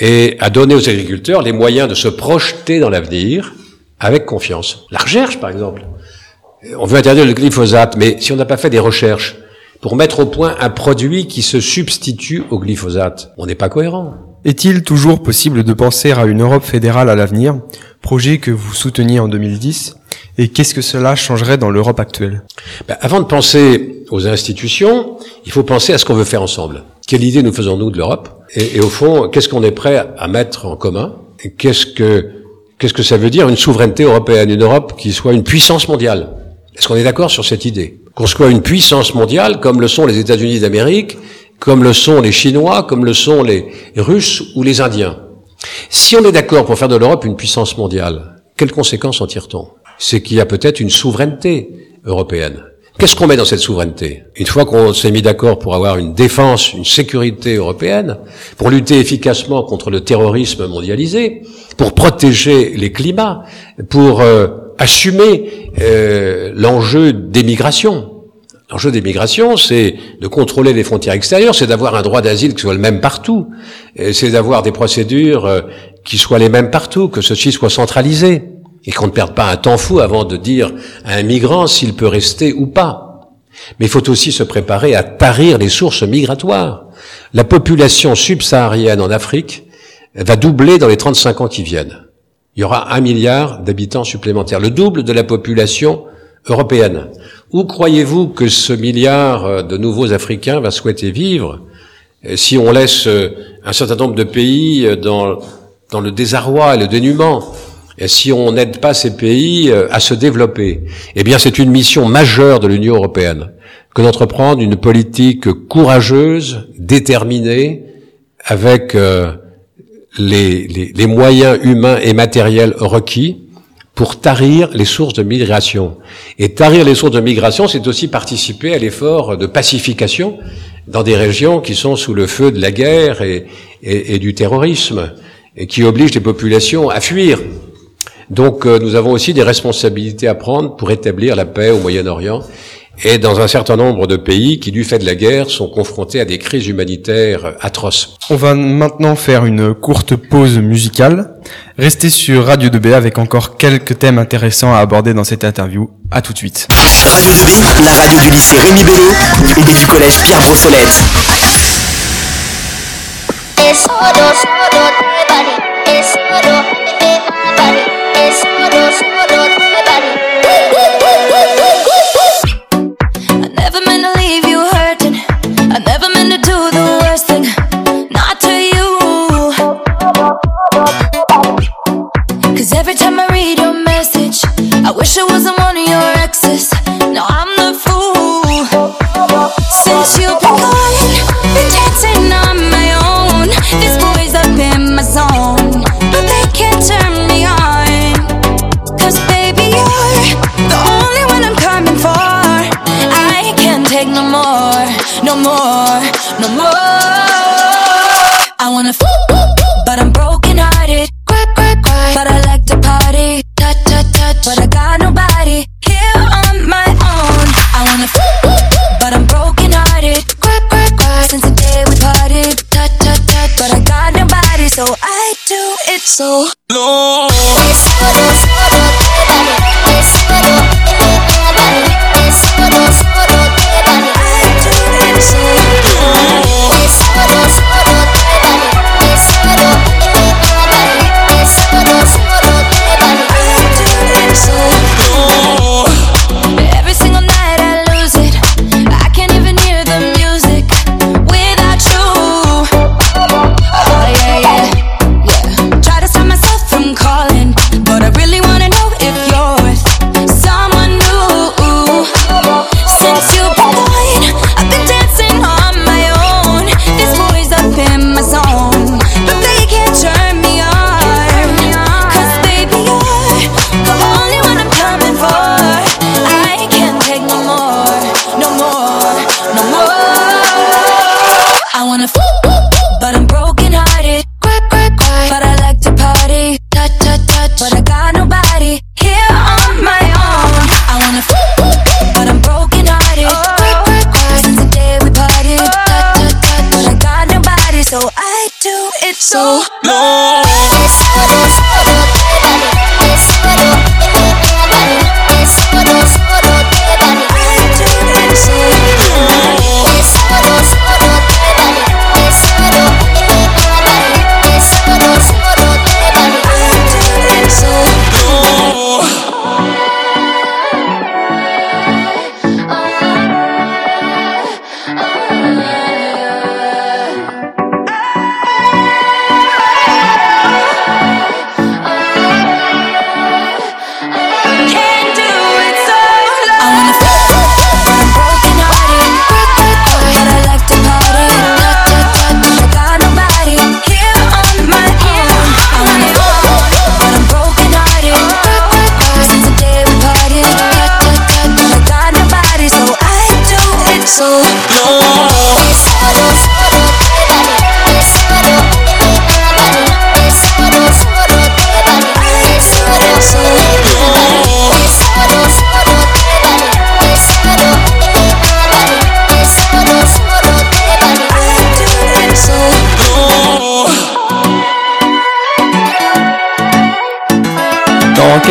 et à donner aux agriculteurs les moyens de se projeter dans l'avenir avec confiance. La recherche, par exemple. On veut interdire le glyphosate, mais si on n'a pas fait des recherches pour mettre au point un produit qui se substitue au glyphosate, on n'est pas cohérent. Est-il toujours possible de penser à une Europe fédérale à l'avenir, projet que vous souteniez en 2010 et qu'est-ce que cela changerait dans l'Europe actuelle? Ben, Avant de penser aux institutions, il faut penser à ce qu'on veut faire ensemble. Quelle idée nous faisons-nous de l'Europe? Et, au fond, qu'est-ce qu'on est prêt à mettre en commun Qu'est-ce que qu'est-ce que ça veut dire une souveraineté européenne, une Europe qui soit une puissance mondiale? Est-ce qu'on est, d'accord sur cette idée? Qu'on soit une puissance mondiale, comme le sont les États-Unis d'Amérique, comme le sont les Chinois, comme le sont les Russes ou les Indiens. Si on est d'accord pour faire de l'Europe une puissance mondiale, quelles conséquences en tire-t-on? C'est qu'il y a peut-être une souveraineté européenne. Qu'est-ce qu'on met dans cette souveraineté Une fois qu'on s'est mis d'accord pour avoir une défense, une sécurité européenne, pour lutter efficacement contre le terrorisme mondialisé, pour protéger les climats, pour euh, assumer euh, l'enjeu des migrations. L'enjeu des migrations, c'est de contrôler les frontières extérieures, c'est d'avoir un droit d'asile qui soit le même partout, c'est d'avoir des procédures euh, qui soient les mêmes partout, que ceci soit centralisé et qu'on ne perde pas un temps fou avant de dire à un migrant s'il peut rester ou pas. Mais il faut aussi se préparer à tarir les sources migratoires. La population subsaharienne en Afrique va doubler dans les 35 ans qui viennent. Il y aura un milliard d'habitants supplémentaires, le double de la population européenne. Où croyez-vous que ce milliard de nouveaux Africains va souhaiter vivre si on laisse un certain nombre de pays dans, dans le désarroi et le dénuement si on n'aide pas ces pays euh, à se développer, eh bien c'est une mission majeure de l'Union européenne que d'entreprendre une politique courageuse, déterminée, avec euh, les, les, les, moyens humains et matériels requis pour tarir les sources de migration. Et tarir les sources de migration, c'est aussi participer à l'effort de pacification dans des régions qui sont sous le feu de la guerre et, et, et du terrorisme, et qui obligent les populations à fuir donc euh, nous avons aussi des responsabilités à prendre pour établir la paix au Moyen-Orient et dans un certain nombre de pays qui, du fait de la guerre, sont confrontés à des crises humanitaires atroces. On va maintenant faire une courte pause musicale. Restez sur Radio 2B avec encore quelques thèmes intéressants à aborder dans cette interview. À tout de suite. Radio 2B, la radio du lycée Rémi Bello et du collège Pierre Brossolette.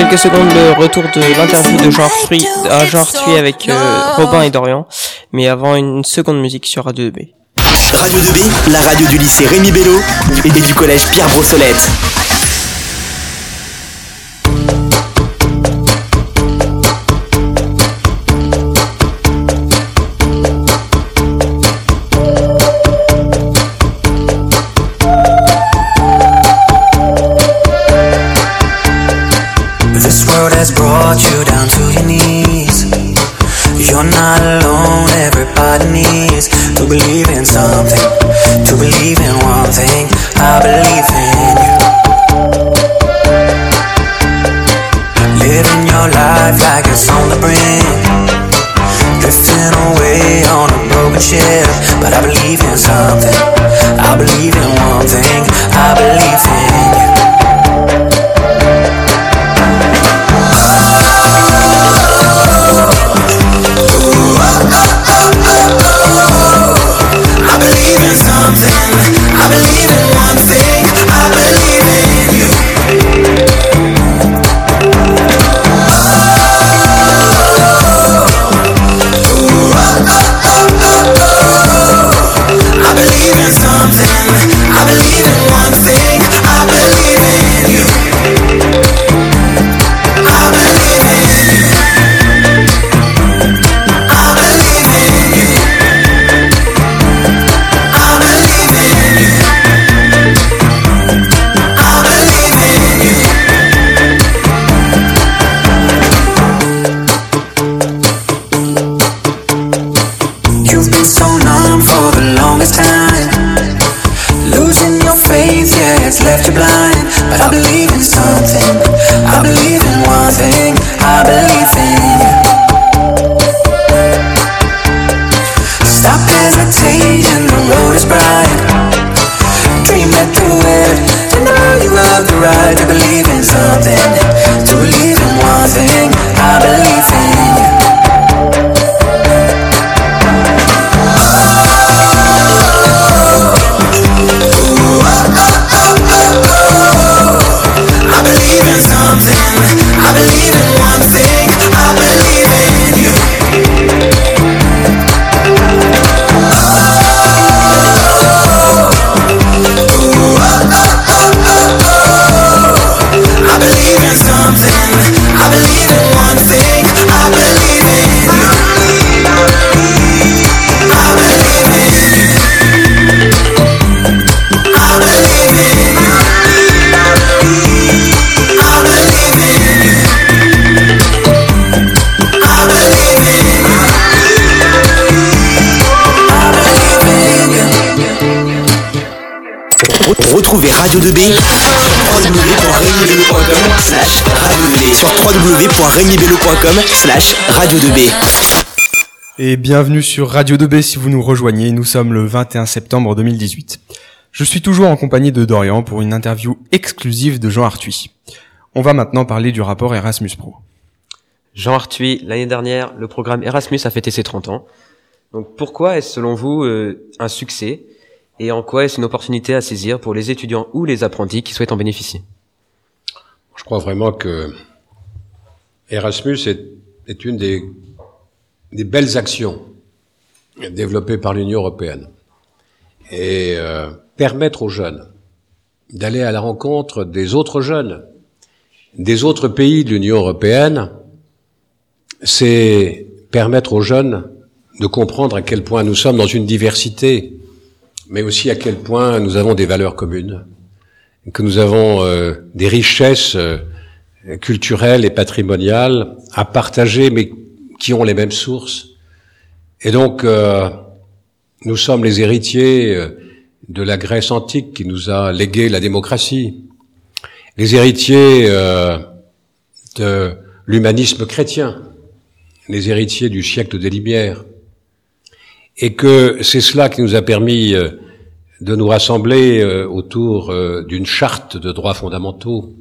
Quelques secondes, le retour de l'interview de Jean Arthuis, à Jean Arthuis avec euh, Robin et Dorian. Mais avant, une seconde musique sur Radio 2B. Radio 2B, la radio du lycée Rémi Bello et du collège Pierre Brossolette. Down to your knees. You're not alone, everybody needs to believe in something, to believe in one thing. I believe in you. Living your life like it's on the brink, drifting away on a broken ship. But I believe in something, I believe in one thing, I believe in you. Even I'm Radio 2B www.rémibello.com slash radio 2B sur www.rémibello.com slash radio 2B. Et bienvenue sur Radio 2B si vous nous rejoignez, nous sommes le 21 septembre 2018. Je suis toujours en compagnie de Dorian pour une interview exclusive de Jean Arthuis. On va maintenant parler du rapport Erasmus Pro. Jean Arthuis, l'année dernière, le programme Erasmus a fêté ses 30 ans. Donc pourquoi est-ce selon vous euh, un succès? Et en quoi est-ce une opportunité à saisir pour les étudiants ou les apprentis qui souhaitent en bénéficier? Je crois vraiment que Erasmus est, une des, des belles actions développées par l'Union européenne. Et euh, permettre aux jeunes d'aller à la rencontre des autres jeunes, des autres pays de l'Union européenne, c'est permettre aux jeunes de comprendre à quel point nous sommes dans une diversité, mais aussi à quel point nous avons des valeurs communes, que nous avons euh, des richesses euh, culturelles et patrimoniales à partager, mais qui ont les mêmes sources. Et donc, euh, nous sommes les héritiers de la Grèce antique qui nous a légué la démocratie, les héritiers de l'humanisme chrétien, les héritiers du siècle des Lumières, et que c'est cela qui nous a permis euh, de nous rassembler euh, autour euh, d'une charte de droits fondamentaux,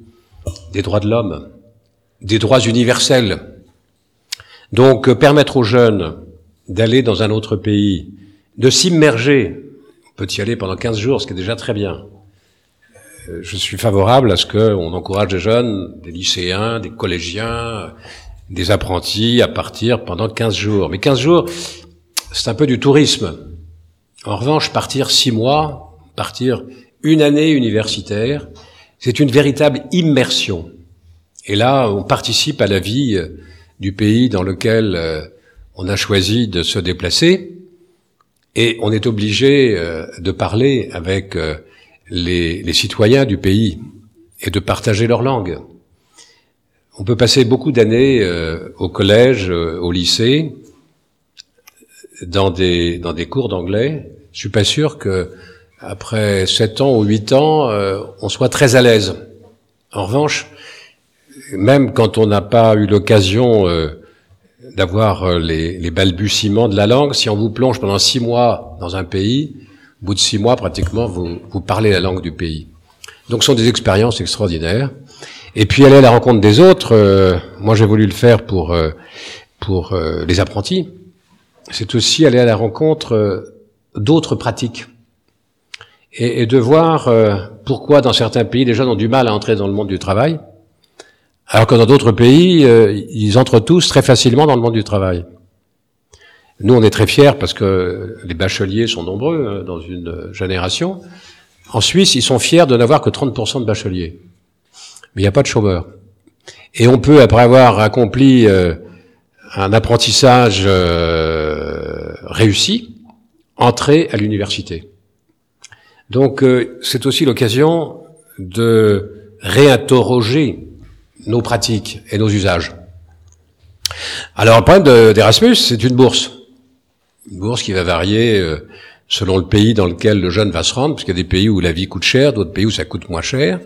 des droits de l'homme, des droits universels. Donc permettre aux jeunes d'aller dans un autre pays, de s'immerger, on peut y aller pendant 15 jours, ce qui est déjà très bien. Je suis favorable à ce qu'on encourage des jeunes, des lycéens, des collégiens, des apprentis à partir pendant 15 jours. Mais 15 jours, c'est un peu du tourisme. En revanche, partir six mois, partir une année universitaire, c'est une véritable immersion. Et là, on participe à la vie euh, du pays dans lequel euh, on a choisi de se déplacer, et on est obligé euh, de parler avec les, citoyens du pays et de partager leur langue. On peut passer beaucoup d'années au collège, au lycée, dans des dans des cours d'anglais. Je suis pas sûr que après sept ans ou huit ans, euh, on soit très à l'aise. En revanche, même quand on n'a pas eu l'occasion euh, d'avoir euh, les, les balbutiements de la langue, si on vous plonge pendant six mois dans un pays, au bout de six mois, pratiquement, vous, vous parlez la langue du pays. Donc, ce sont des expériences extraordinaires. Et puis, aller à la rencontre des autres, euh, moi, j'ai voulu le faire pour, euh, pour euh, les apprentis. C'est aussi aller à la rencontre euh, d'autres pratiques. Et, et de voir euh, pourquoi, dans certains pays, les jeunes ont du mal à entrer dans le monde du travail, alors que dans d'autres pays, euh, ils entrent tous très facilement dans le monde du travail. Nous, on est très fiers parce que les bacheliers sont nombreux euh, dans une génération. En Suisse, ils sont fiers de n'avoir que 30% de bacheliers. Mais il n'y a pas de chômeurs. Et on peut, après avoir accompli un apprentissage réussi, entrer à l'université. Donc, euh, c'est aussi l'occasion de réinterroger nos pratiques et nos usages. Alors, le problème de- d'Erasmus, c'est une bourse. Une bourse qui va varier euh, selon le pays dans lequel le jeune va se rendre, parce qu'il y a des pays où la vie coûte cher, d'autres pays où ça coûte moins cher.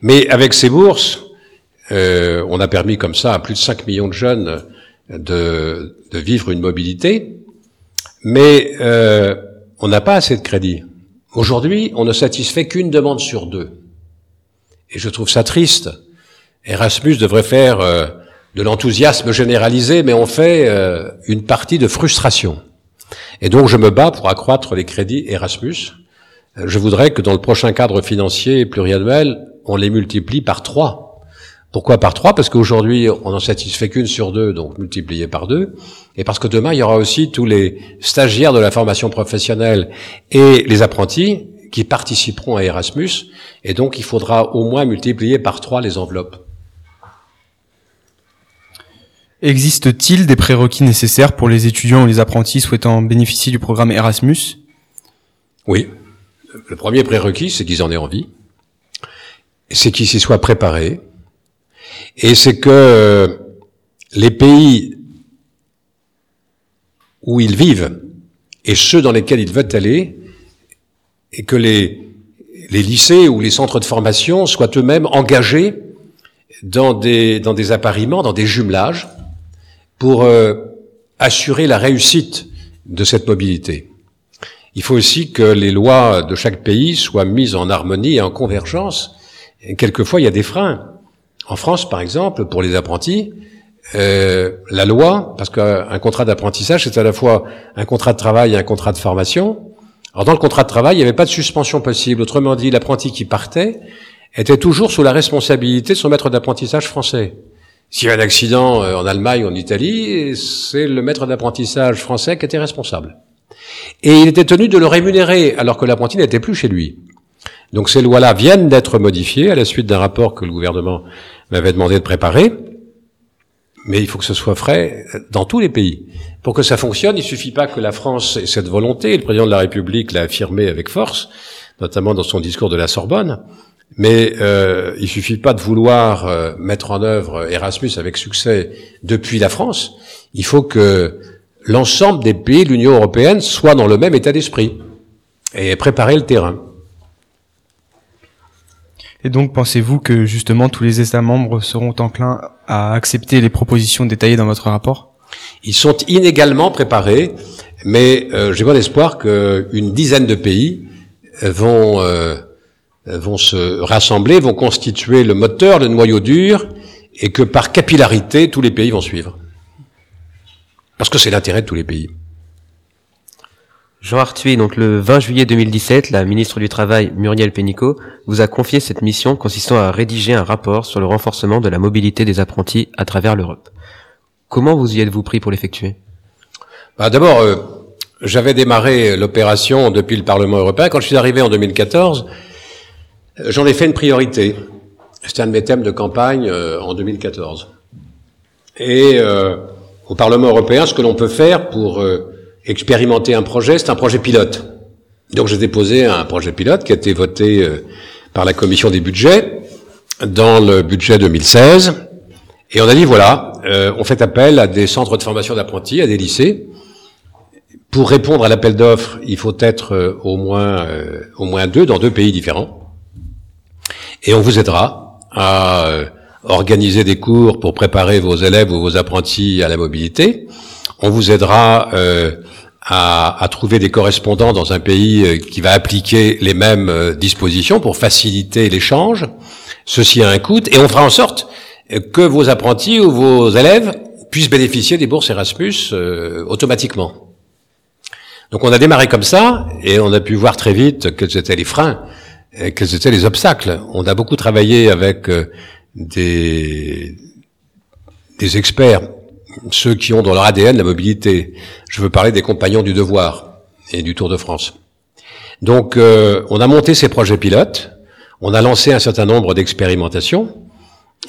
Mais avec ces bourses, euh, on a permis comme ça à plus de 5 millions de jeunes de, vivre une mobilité, mais euh, on n'a pas assez de crédit. Aujourd'hui, on ne satisfait qu'une demande sur deux. Et je trouve ça triste. Erasmus devrait faire euh, de l'enthousiasme généralisé, mais on fait euh, une partie de frustration. Et donc je me bats pour accroître les crédits Erasmus. Je voudrais que dans le prochain cadre financier pluriannuel, on les multiplie par trois. Pourquoi par trois? Parce qu'aujourd'hui, on n'en satisfait qu'une sur deux, donc multiplié par deux. Et parce que demain, il y aura aussi tous les stagiaires de la formation professionnelle et les apprentis qui participeront à Erasmus. Et donc, il faudra au moins multiplier par trois les enveloppes. Existe-t-il des prérequis nécessaires pour les étudiants ou les apprentis souhaitant bénéficier du programme Erasmus? Oui. Le premier prérequis, c'est qu'ils en aient envie. C'est qu'ils s'y soient préparés. Et c'est que euh, les pays où ils vivent et ceux dans lesquels ils veulent aller, et que les, lycées ou les centres de formation soient eux-mêmes engagés dans des, appariements, dans des jumelages, pour euh, assurer la réussite de cette mobilité. Il faut aussi que les lois de chaque pays soient mises en harmonie et en convergence. Quelquefois, il y a des freins. En France, par exemple, pour les apprentis, euh, la loi, parce qu'un contrat d'apprentissage, c'est à la fois un contrat de travail et un contrat de formation. Alors dans le contrat de travail, il n'y avait pas de suspension possible. Autrement dit, l'apprenti qui partait était toujours sous la responsabilité de son maître d'apprentissage français. S'il y a un accident euh, en Allemagne ou en Italie, c'est le maître d'apprentissage français qui était responsable. Et il était tenu de le rémunérer alors que l'apprenti n'était plus chez lui. Donc ces lois-là viennent d'être modifiées à la suite d'un rapport que le gouvernement m'avait demandé de préparer. Mais il faut que ce soit frais dans tous les pays. Pour que ça fonctionne, il suffit pas que la France ait cette volonté. Le président de la République l'a affirmé avec force, notamment dans son discours de la Sorbonne. Mais euh, il suffit pas de vouloir euh, mettre en œuvre Erasmus avec succès depuis la France. Il faut que l'ensemble des pays de l'Union européenne soient dans le même état d'esprit et préparer le terrain. Et donc, pensez-vous que justement tous les États membres seront enclins à accepter les propositions détaillées dans votre rapport? Ils sont inégalement préparés, mais euh, j'ai bon espoir qu'une dizaine de pays vont euh, vont se rassembler, vont constituer le moteur, le noyau dur, et que par capillarité, tous les pays vont suivre. Parce que c'est l'intérêt de tous les pays. Jean Arthuis, donc le 20 juillet 2017, la ministre du Travail, Muriel Pénicaud, vous a confié cette mission consistant à rédiger un rapport sur le renforcement de la mobilité des apprentis à travers l'Europe. Comment vous y êtes-vous pris pour l'effectuer? Bah, D'abord, euh, j'avais démarré l'opération depuis le Parlement européen. Quand je suis arrivé en 2014, euh, j'en ai fait une priorité. C'était un de mes thèmes de campagne euh, en 2014. Et euh, au Parlement européen, ce que l'on peut faire pour expérimenter un projet, c'est un projet pilote. Donc j'ai déposé un projet pilote qui a été voté euh, par la commission des budgets dans le budget 2016. Et on a dit, voilà, euh, on fait appel à des centres de formation d'apprentis, à des lycées. Pour répondre à l'appel d'offres, il faut être euh, au moins euh, au moins deux dans deux pays différents. Et on vous aidera à euh, organiser des cours pour préparer vos élèves ou vos apprentis à la mobilité. On vous aidera euh, à, trouver des correspondants dans un pays euh, qui va appliquer les mêmes euh, dispositions pour faciliter l'échange. Ceci a un coût et on fera en sorte que vos apprentis ou vos élèves puissent bénéficier des bourses Erasmus automatiquement. Donc on a démarré comme ça et on a pu voir très vite quels étaient les freins, et quels étaient les obstacles. On a beaucoup travaillé avec des experts, ceux qui ont dans leur ADN la mobilité. Je veux parler des compagnons du devoir et du Tour de France. Donc euh, on a monté ces projets pilotes, on a lancé un certain nombre d'expérimentations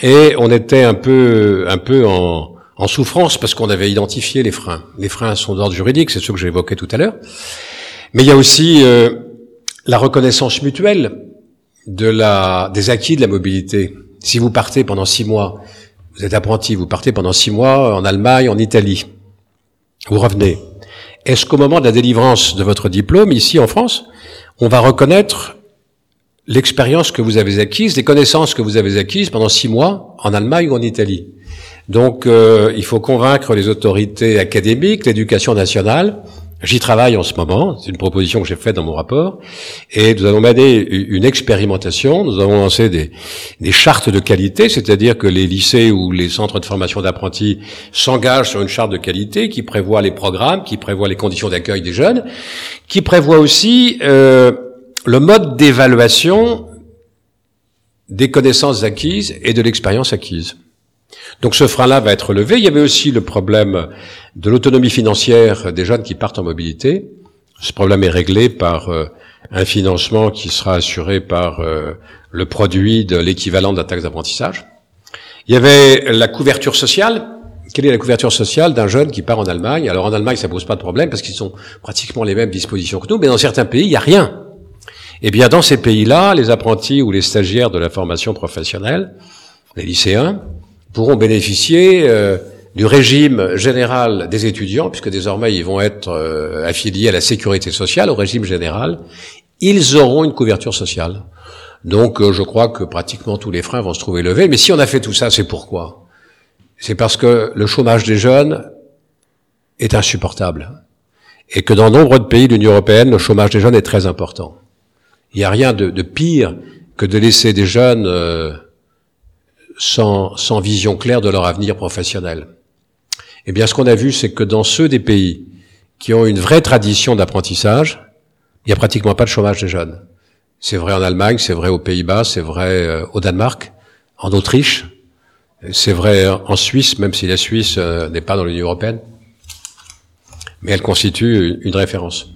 et on était un peu un peu en, en souffrance parce qu'on avait identifié les freins. Les freins sont d'ordre juridique, c'est ceux que j'évoquais tout à l'heure. Mais il y a aussi euh, la reconnaissance mutuelle de la, des acquis de la mobilité. Si vous partez pendant six mois, vous êtes apprenti, vous partez pendant six mois en Allemagne, en Italie, vous revenez. Est-ce qu'au moment de la délivrance de votre diplôme, ici en France, on va reconnaître l'expérience que vous avez acquise, les connaissances que vous avez acquises pendant six mois en Allemagne ou en Italie? Donc, euh, il faut convaincre les autorités académiques, l'éducation nationale, J'y travaille en ce moment, c'est une proposition que j'ai faite dans mon rapport, et nous allons mener une expérimentation, nous avons lancé des, chartes de qualité, c'est-à-dire que les lycées ou les centres de formation d'apprentis s'engagent sur une charte de qualité qui prévoit les programmes, qui prévoit les conditions d'accueil des jeunes, qui prévoit aussi euh, le mode d'évaluation des connaissances acquises et de l'expérience acquise. Donc ce frein-là va être levé. Il y avait aussi le problème de l'autonomie financière des jeunes qui partent en mobilité. Ce problème est réglé par euh, un financement qui sera assuré par euh, le produit de l'équivalent de la taxe d'apprentissage. Il y avait la couverture sociale. Quelle est la couverture sociale d'un jeune qui part en Allemagne? Alors en Allemagne, ça pose pas de problème parce qu'ils ont pratiquement les mêmes dispositions que nous, mais dans certains pays, il n'y a rien. Eh bien, dans ces pays-là, les apprentis ou les stagiaires de la formation professionnelle, les lycéens, pourront bénéficier euh, du régime général des étudiants, puisque désormais ils vont être euh, affiliés à la sécurité sociale, au régime général, ils auront une couverture sociale. Donc euh, je crois que pratiquement tous les freins vont se trouver levés. Mais si on a fait tout ça, c'est pourquoi? C'est parce que le chômage des jeunes est insupportable. Et que dans nombre de pays de l'Union européenne, le chômage des jeunes est très important. Il n'y a rien de, pire que de laisser des jeunes sans, vision claire de leur avenir professionnel. Eh bien, ce qu'on a vu, c'est que dans ceux des pays qui ont une vraie tradition d'apprentissage, il n'y a pratiquement pas de chômage des jeunes. C'est vrai en Allemagne, c'est vrai aux Pays-Bas, c'est vrai euh, au Danemark, en Autriche, c'est vrai en Suisse, même si la Suisse euh, n'est pas dans l'Union européenne, mais elle constitue une référence.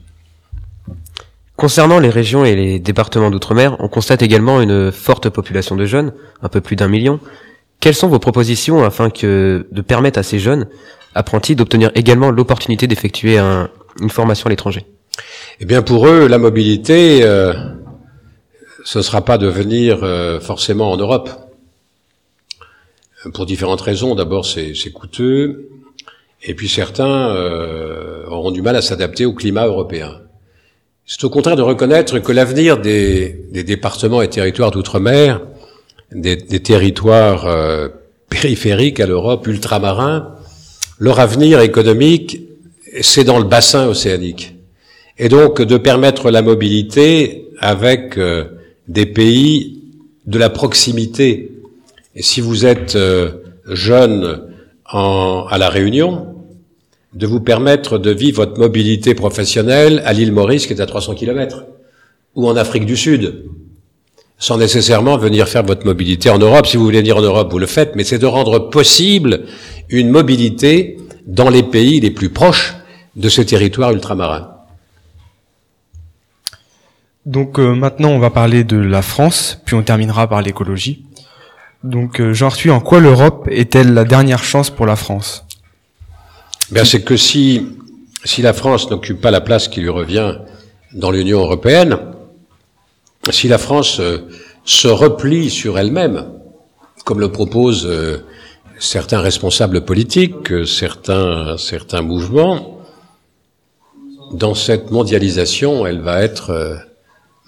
Concernant les régions et les départements d'outre-mer, on constate également une forte population de jeunes, un peu plus d'un million. Quelles sont vos propositions afin que de permettre à ces jeunes apprentis d'obtenir également l'opportunité d'effectuer un, une formation à l'étranger? Eh bien, pour eux, la mobilité, euh, ce ne sera pas de venir euh, forcément en Europe. Pour différentes raisons. D'abord, c'est coûteux, et puis certains euh, auront du mal à s'adapter au climat européen. C'est au contraire de reconnaître que l'avenir des, départements et territoires d'outre-mer, des, des, territoires euh, périphériques à l'Europe, ultramarins, leur avenir économique, c'est dans le bassin océanique. Et donc de permettre la mobilité avec euh, des pays de la proximité. Si vous êtes euh, jeune à la Réunion, de vous permettre de vivre votre mobilité professionnelle à l'île Maurice qui est à 300 km ou en Afrique du Sud sans nécessairement venir faire votre mobilité en Europe. Si vous voulez venir en Europe, vous le faites, mais c'est de rendre possible une mobilité dans les pays les plus proches de ce territoire ultramarin. Donc euh, maintenant, on va parler de la France, puis on terminera par l'écologie. Donc euh, Jean Arthuis, en quoi l'Europe est-elle la dernière chance pour la France? Bien, c'est que si si la France n'occupe pas la place qui lui revient dans l'Union européenne, si la France euh, se replie sur elle-même, comme le proposent euh, certains responsables politiques, euh, certains certains mouvements, dans cette mondialisation, elle va être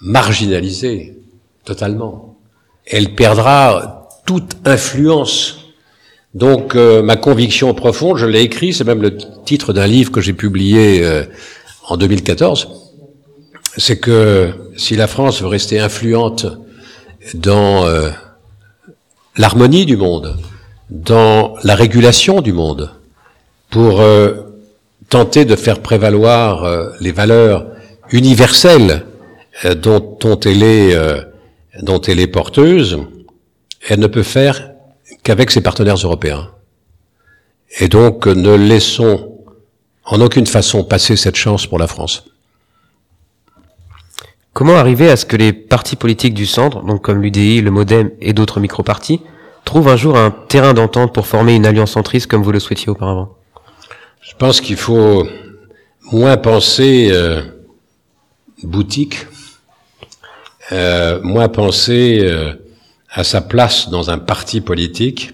marginalisée totalement. Elle perdra toute influence donc euh, ma conviction profonde, je l'ai écrit, c'est même le titre d'un livre que j'ai publié euh, en 2014, c'est que si la France veut rester influente dans euh, l'harmonie du monde, dans la régulation du monde, pour tenter de faire prévaloir les valeurs universelles dont, dont, elle est, dont elle est porteuse, elle ne peut faire qu'avec ses partenaires européens. Et donc, ne laissons en aucune façon passer cette chance pour la France. Comment arriver à ce que les partis politiques du centre, donc comme l'UDI, le MoDem et d'autres micro-partis, trouvent un jour un terrain d'entente pour former une alliance centriste comme vous le souhaitiez auparavant? Je pense qu'il faut moins penser euh, boutique, euh, moins penser euh, à sa place dans un parti politique,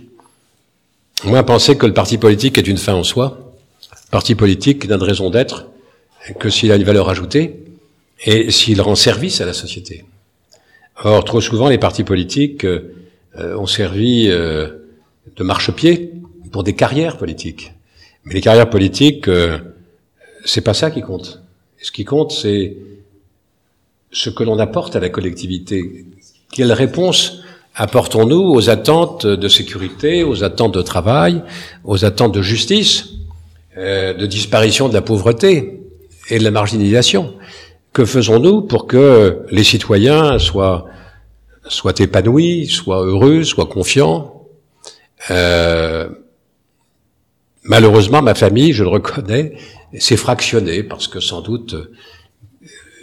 moins penser que le parti politique est une fin en soi. Le parti politique n'a de raison d'être que s'il a une valeur ajoutée et s'il rend service à la société. Or, trop souvent, les partis politiques euh, ont servi euh, de marchepied pour des carrières politiques. Mais les carrières politiques, euh, c'est pas ça qui compte. Ce qui compte, c'est ce que l'on apporte à la collectivité. Quelle réponse apportons-nous aux attentes de sécurité, aux attentes de travail, aux attentes de justice, euh, de disparition de la pauvreté et de la marginalisation Que faisons-nous pour que les citoyens soient, soient épanouis, soient heureux, soient confiants euh, Malheureusement, ma famille, je le reconnais, s'est fractionnée parce que sans doute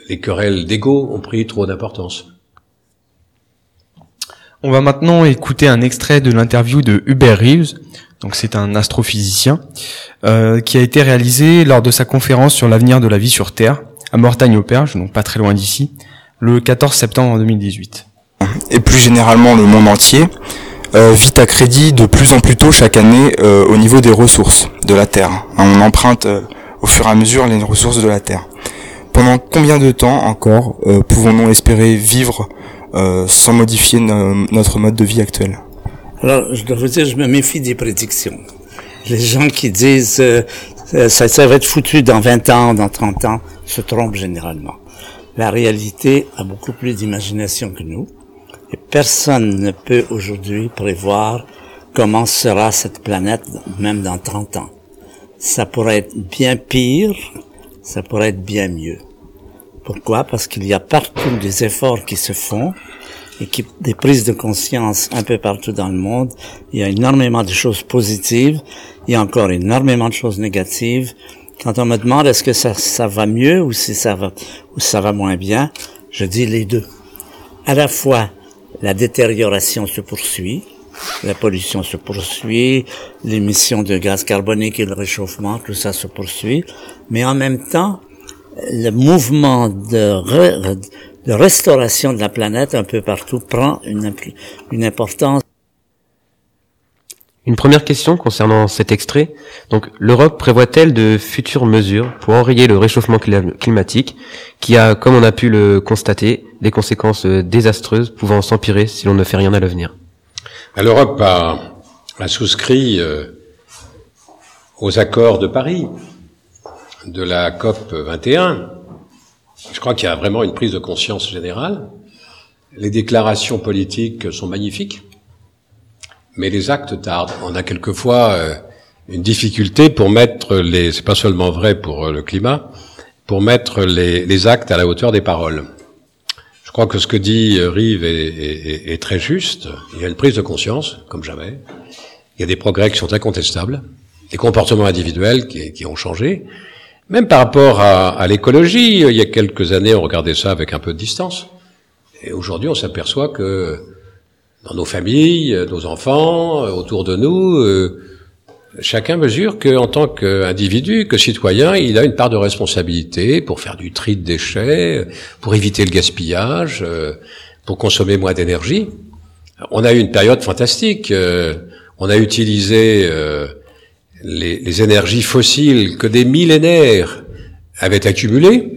les querelles d'ego ont pris trop d'importance. On va maintenant écouter un extrait de l'interview de Hubert Reeves. Donc c'est un astrophysicien euh, qui a été réalisé lors de sa conférence sur l'avenir de la vie sur Terre à Mortagne-au-Perche, donc pas très loin d'ici, le 14 septembre 2018. Et plus généralement le monde entier euh, vit à crédit de plus en plus tôt chaque année euh, au niveau des ressources de la Terre. On emprunte euh, au fur et à mesure les ressources de la Terre. pendant combien de temps encore euh, pouvons-nous espérer vivre sans modifier no- notre mode de vie actuel Alors, je dois vous dire, je me méfie des prédictions. Les gens qui disent euh, euh, ça, ça va être foutu dans 20 ans, dans 30 ans, se trompent généralement. La réalité a beaucoup plus d'imagination que nous. Et personne ne peut aujourd'hui prévoir comment sera cette planète même dans 30 ans. Ça pourrait être bien pire, ça pourrait être bien mieux. Pourquoi? Parce qu'il y a partout des efforts qui se font et qui, des prises de conscience un peu partout dans le monde. Il y a énormément de choses positives, il y a encore énormément de choses négatives. Quand on me demande est-ce que ça, ça va mieux ou si ça va, ou ça va moins bien, je dis les deux. À la fois, la détérioration se poursuit, la pollution se poursuit, l'émission de gaz carbonique et le réchauffement, tout ça se poursuit, mais en même temps, le mouvement de, re- de restauration de la planète un peu partout prend une, importance. Une première question concernant cet extrait. Donc, l'Europe prévoit-elle de futures mesures pour enrayer le réchauffement clim- climatique, qui a, comme on a pu le constater, des conséquences euh, désastreuses pouvant s'empirer si l'on ne fait rien à l'avenir? L'Europe a, a souscrit euh, aux accords de Paris, de la COP 21. Je crois qu'il y a vraiment une prise de conscience générale. Les déclarations politiques sont magnifiques, mais les actes tardent. On a quelquefois euh, une difficulté pour mettre les, c'est pas seulement vrai pour euh, le climat, pour mettre les, les actes à la hauteur des paroles. Je crois que ce que dit euh, Rive est, très juste. Il y a une prise de conscience, comme jamais. Il y a des progrès qui sont incontestables, des comportements individuels qui ont changé. Même par rapport à, à l'écologie, il y a quelques années, on regardait ça avec un peu de distance. Et aujourd'hui, on s'aperçoit que dans nos familles, euh, nos enfants, euh, autour de nous, euh, chacun mesure qu'en tant qu'individu, que citoyen, il a une part de responsabilité pour faire du tri de déchets, pour éviter le gaspillage, euh, pour consommer moins d'énergie. On a eu une période fantastique. euh, On a utilisé euh, les, les énergies fossiles que des millénaires avaient accumulées.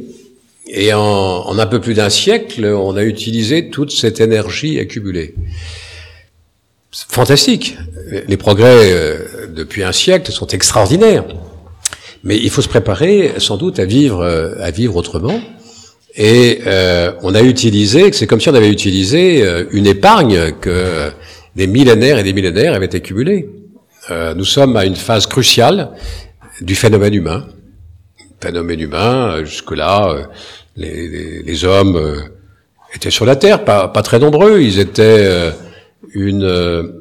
Et en, en un peu plus d'un siècle, on a utilisé toute cette énergie accumulée. Fantastique. Les progrès euh, depuis un siècle sont extraordinaires. Mais il faut se préparer sans doute à vivre, euh, à vivre autrement. Et euh, on a utilisé, c'est comme si on avait utilisé euh, une épargne que des millénaires et des millénaires avaient accumulée. Euh, nous sommes à une phase cruciale du phénomène humain. Phénomène humain, euh, jusque-là, euh, les, les- les hommes étaient sur la Terre, pas, pas très nombreux. Ils étaient une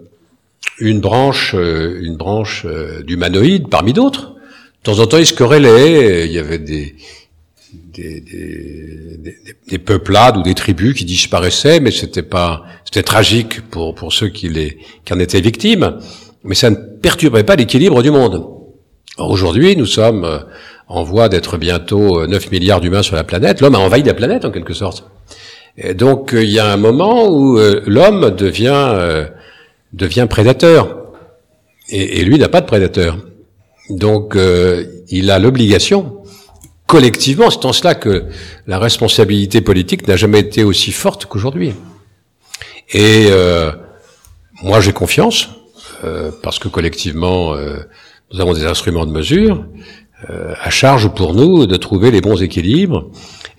une branche, une branche d'humanoïdes parmi d'autres. De temps en temps, ils se querellaient. Il y avait des des, des, des, des peuplades ou des tribus qui disparaissaient, mais c'était pas, c'était tragique pour pour ceux qui les qui en étaient victimes, mais ça ne perturbait pas l'équilibre du monde. Aujourd'hui, nous sommes euh, en voie d'être bientôt euh, 9 milliards d'humains sur la planète. L'homme a envahi la planète en quelque sorte. Donc, euh, il y a un moment où euh, l'homme devient euh, devient prédateur, et, et lui n'a pas de prédateur. Donc, euh, il a l'obligation collectivement, c'est en cela que la responsabilité politique n'a jamais été aussi forte qu'aujourd'hui. Et euh, moi, j'ai confiance, euh, parce que collectivement, euh, nous avons des instruments de mesure, euh, à charge pour nous de trouver les bons équilibres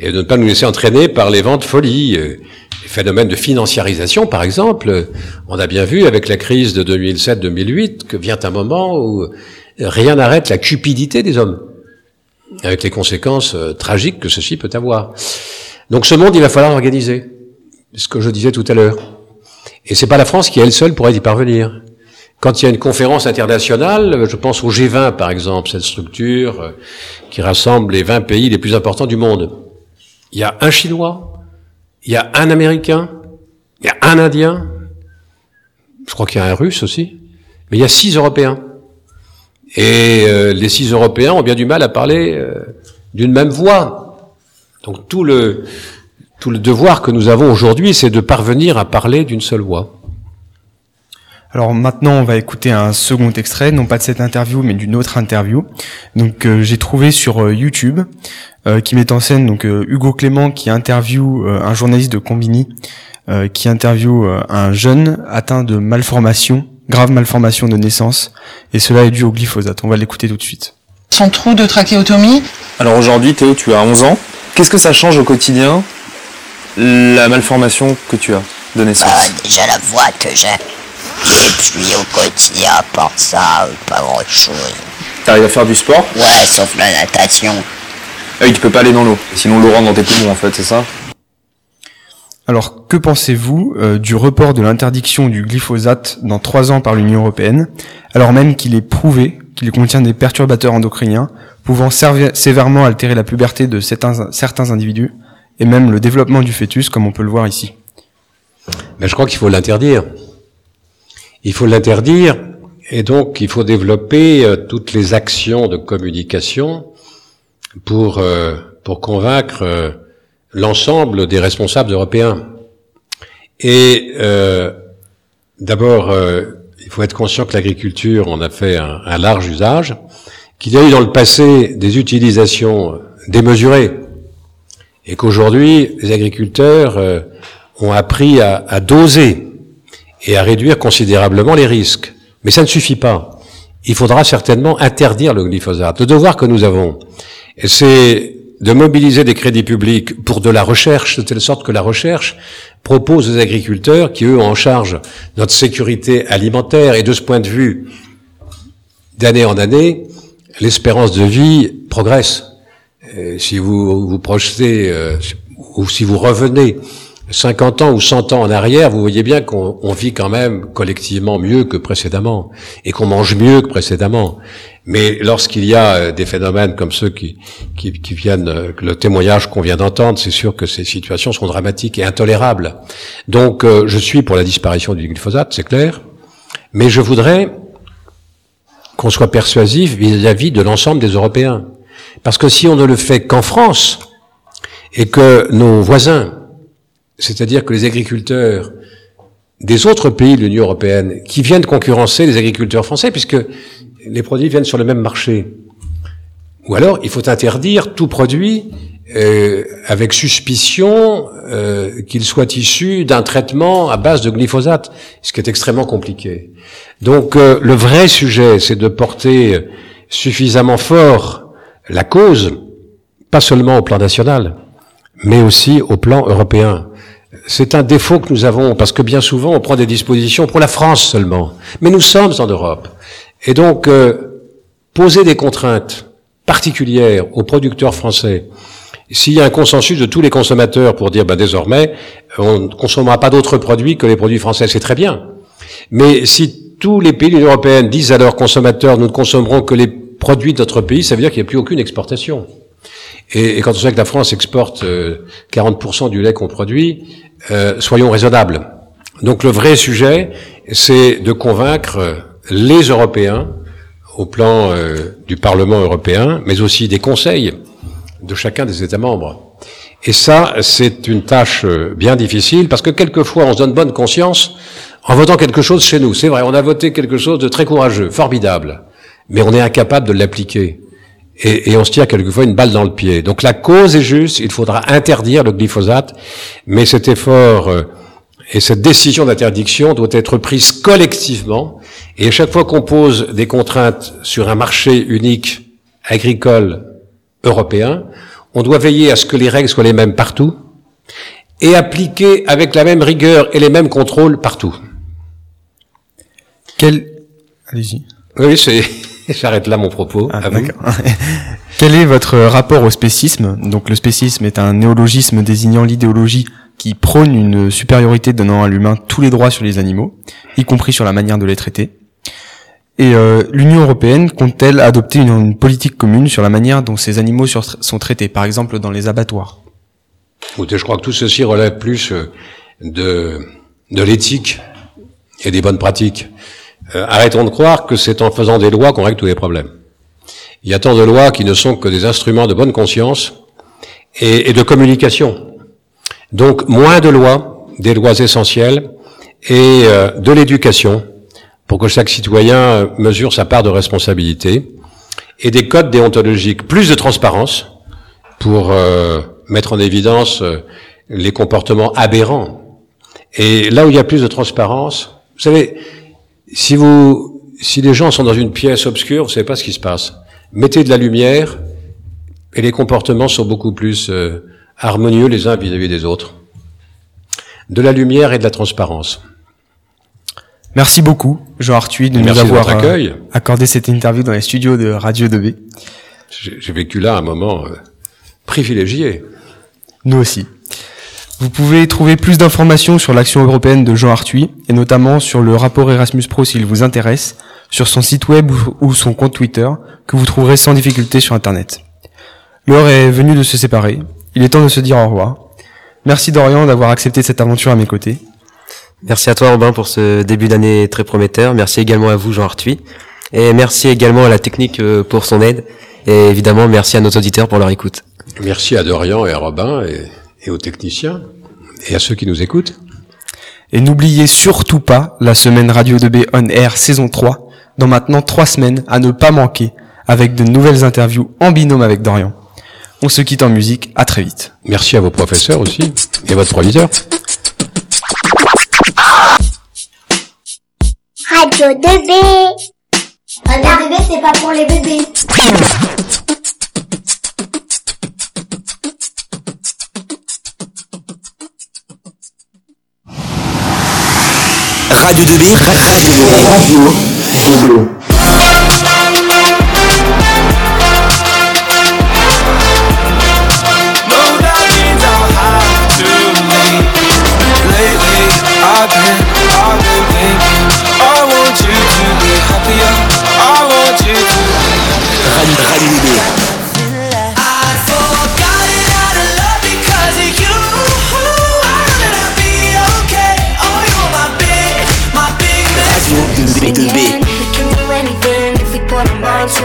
et de ne pas nous laisser entraîner par les vents de folie. euh, Les phénomènes de financiarisation, par exemple, on a bien vu avec la crise de 2007-2008 que vient un moment où rien n'arrête la cupidité des hommes avec les conséquences tragiques que ceci peut avoir. Donc ce monde, il va falloir l'organiser. Ce que je disais tout à l'heure. Et c'est pas la France qui, elle seule, pourrait y parvenir. Quand il y a une conférence internationale, je pense au G20 par exemple, cette structure euh, qui rassemble les 20 pays les plus importants du monde. Il y a un Chinois, il y a un Américain, il y a un Indien, je crois qu'il y a un Russe aussi, mais il y a six Européens. Et euh, les six Européens ont bien du mal à parler euh, d'une même voix. Donc tout le, tout le devoir que nous avons aujourd'hui, c'est de parvenir à parler d'une seule voix. Alors maintenant, on va écouter un second extrait, non pas de cette interview, mais d'une autre interview. Donc euh, j'ai trouvé sur euh, YouTube, euh, qui met en scène donc euh, Hugo Clément qui interviewe euh, un journaliste de Combini, euh, qui interviewe euh, un jeune atteint de malformation, grave malformation de naissance, et cela est dû au glyphosate. On va l'écouter tout de suite. Son trou de trachéotomie? Alors aujourd'hui, Théo, tu as 11 ans. Qu'est-ce que ça change au quotidien, la malformation que tu as de naissance? Bah, déjà la voix que j'ai. Et puis au quotidien, à part ça, euh, pas grand chose. T'arrives à faire du sport? Ouais, sauf la natation. Ah oui, tu peux pas aller dans l'eau. Sinon l'eau rentre dans tes poumons en fait, c'est ça? Alors, que pensez-vous euh, du report de l'interdiction du glyphosate dans trois ans par l'Union européenne, alors même qu'il est prouvé qu'il contient des perturbateurs endocriniens pouvant sévèrement altérer la puberté de certains, certains individus et même le développement du fœtus, comme on peut le voir ici? Mais je crois qu'il faut l'interdire. Il faut l'interdire et donc il faut développer euh, toutes les actions de communication pour euh, convaincre euh, l'ensemble des responsables européens. Et d'abord, il faut être conscient que l'agriculture en a fait un, large usage, qu'il y a eu dans le passé des utilisations démesurées, et qu'aujourd'hui les agriculteurs ont appris à doser et à réduire considérablement les risques. Mais ça ne suffit pas. Il faudra certainement interdire le glyphosate. Le devoir que nous avons, c'est de mobiliser des crédits publics pour de la recherche, de telle sorte que la recherche propose aux agriculteurs qui, eux, ont en charge notre sécurité alimentaire et de ce point de vue, d'année en année, l'espérance de vie progresse. Euh, si vous vous projetez, euh, ou si vous revenez 50 ans ou 100 ans en arrière, vous voyez bien qu'on on vit quand même collectivement mieux que précédemment et qu'on mange mieux que précédemment. Mais lorsqu'il y a euh, des phénomènes comme ceux qui, qui, qui viennent, euh, le témoignage qu'on vient d'entendre, c'est sûr que ces situations sont dramatiques et intolérables. Donc euh, je suis pour la disparition du glyphosate, c'est clair, mais je voudrais qu'on soit persuasif vis-à-vis de l'ensemble des Européens. Parce que si on ne le fait qu'en France, et que nos voisins, c'est-à-dire que les agriculteurs des autres pays de l'Union européenne, qui viennent concurrencer les agriculteurs français, puisque les produits viennent sur le même marché, ou alors il faut interdire tout produit euh, avec suspicion euh, qu'il soit issu d'un traitement à base de glyphosate, ce qui est extrêmement compliqué. Donc euh, le vrai sujet, c'est de porter suffisamment fort la cause, pas seulement au plan national, mais aussi au plan européen. C'est un défaut que nous avons, parce que bien souvent, on prend des dispositions pour la France seulement. Mais nous sommes en Europe. Et donc, euh, poser des contraintes particulières aux producteurs français, s'il y a un consensus de tous les consommateurs pour dire, ben, désormais, on ne consommera pas d'autres produits que les produits français, c'est très bien. Mais si tous les pays européenne disent à leurs consommateurs, nous ne consommerons que les produits de notre pays, ça veut dire qu'il n'y a plus aucune exportation. Et, quand on sait que la France exporte euh, 40% du lait qu'on produit, euh, soyons raisonnables. Donc le vrai sujet, c'est de convaincre les Européens, au plan euh, du Parlement européen, mais aussi des conseils de chacun des États membres. Et ça, c'est une tâche euh, bien difficile, parce que quelquefois, on se donne bonne conscience en votant quelque chose chez nous. C'est vrai, on a voté quelque chose de très courageux, formidable, mais on est incapable de l'appliquer et, et, on se tire quelquefois une balle dans le pied. Donc la cause est juste, il faudra interdire le glyphosate, mais cet effort euh, et cette décision d'interdiction doit être prise collectivement, et à chaque fois qu'on pose des contraintes sur un marché unique agricole européen, on doit veiller à ce que les règles soient les mêmes partout, et appliquer avec la même rigueur et les mêmes contrôles partout. Quel... Allez-y. Oui, c'est... J'arrête là mon propos. Ah, Quel est votre rapport au spécisme? Donc le spécisme est un néologisme désignant l'idéologie qui prône une supériorité donnant à l'humain tous les droits sur les animaux, y compris sur la manière de les traiter. Et euh, l'Union européenne compte-t-elle adopter une, une, politique commune sur la manière dont ces animaux sur, sont traités, par exemple dans les abattoirs? Écoutez, je crois que tout ceci relève plus de, de l'éthique et des bonnes pratiques. Euh, arrêtons de croire que c'est en faisant des lois qu'on règle tous les problèmes. Il y a tant de lois qui ne sont que des instruments de bonne conscience et, et de communication. Donc moins de lois, des lois essentielles, et euh, de l'éducation, pour que chaque citoyen mesure sa part de responsabilité, et des codes déontologiques, plus de transparence pour euh, mettre en évidence euh, les comportements aberrants. Et là où il y a plus de transparence, vous savez, si vous, si les gens sont dans une pièce obscure, vous savez pas ce qui se passe. Mettez de la lumière et les comportements sont beaucoup plus euh, harmonieux les uns vis-à-vis des autres. De la lumière et de la transparence. Merci beaucoup, Jean Arthuis, de Merci nous avoir accueil. euh, accordé cette interview dans les studios de Radio 2B. J'ai j'ai vécu là un moment euh, privilégié. Nous aussi. Vous pouvez trouver plus d'informations sur l'action européenne de Jean Arthuis, et notamment sur le rapport Erasmus Pro s'il vous intéresse, sur son site web ou- son compte Twitter, que vous trouverez sans difficulté sur Internet. L'heure est venue de se séparer. Il est temps de se dire au revoir. Merci Dorian d'avoir accepté cette aventure à mes côtés. Merci à toi Robin pour ce début d'année très prometteur. Merci également à vous Jean Arthuis. Et merci également à la technique euh, pour son aide. Et évidemment, merci à nos auditeurs pour leur écoute. Merci à Dorian et à Robin et, et aux techniciens et à ceux qui nous écoutent. Et n'oubliez surtout pas la semaine Radio 2B On Air saison 3, dans maintenant 3 semaines à ne pas manquer, avec de nouvelles interviews en binôme avec Dorian. On se quitte en musique, à très vite. Merci à vos professeurs aussi et à votre proviseur. Radio 2B. Radio 2B, c'est pas pour les bébés. You to. Radio, Radio 2B. little bit. We can do anything if we put our mind to